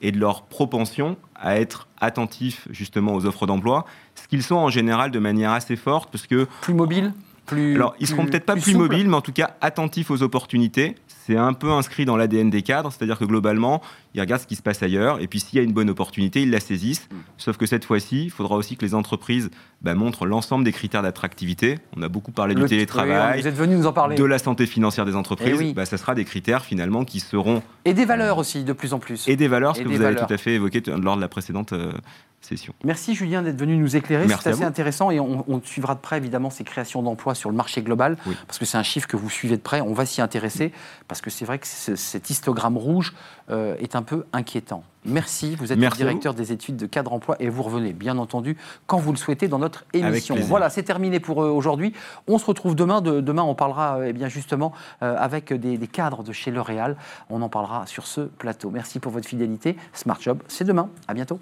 et de leur propension à être attentifs justement aux offres d'emploi, ce qu'ils sont en général de manière assez forte parce que Plus mobile plus, alors, ils seront peut-être pas plus, mobiles, mais en tout cas attentifs aux opportunités. C'est un peu inscrit dans l'ADN des cadres, c'est-à-dire que globalement, ils regardent ce qui se passe ailleurs, et puis s'il y a une bonne opportunité, ils la saisissent. Mm. Sauf que cette fois-ci, il faudra aussi que les entreprises bah, montrent l'ensemble des critères d'attractivité. On a beaucoup parlé Le- du télétravail, vous êtes venu nous en parler. de la santé financière des entreprises. Eh oui. Bah, ça sera des critères finalement qui seront Et des valeurs aussi, de plus en plus. et des valeurs, ce Et que vous avez tout à fait évoqué lors de la précédente euh, session. Merci Julien d'être venu nous éclairer. C'est assez vous. intéressant et on, on suivra de près évidemment ces créations d'emplois sur le marché global Oui. parce que c'est un chiffre que vous suivez de près. On va s'y intéresser parce que c'est vrai que ce- cet histogramme rouge euh, est un peu inquiétant. Merci. Vous êtes Merci le directeur des études de cadre emploi et vous revenez bien entendu quand vous le souhaitez dans notre émission. Voilà, c'est terminé pour euh, aujourd'hui. On se retrouve demain. De- demain, on parlera euh, eh bien justement euh, avec des, des cadres de chez L'Oréal. On en parlera sur ce plateau. Merci pour votre fidélité. Smart Job, c'est demain. À bientôt.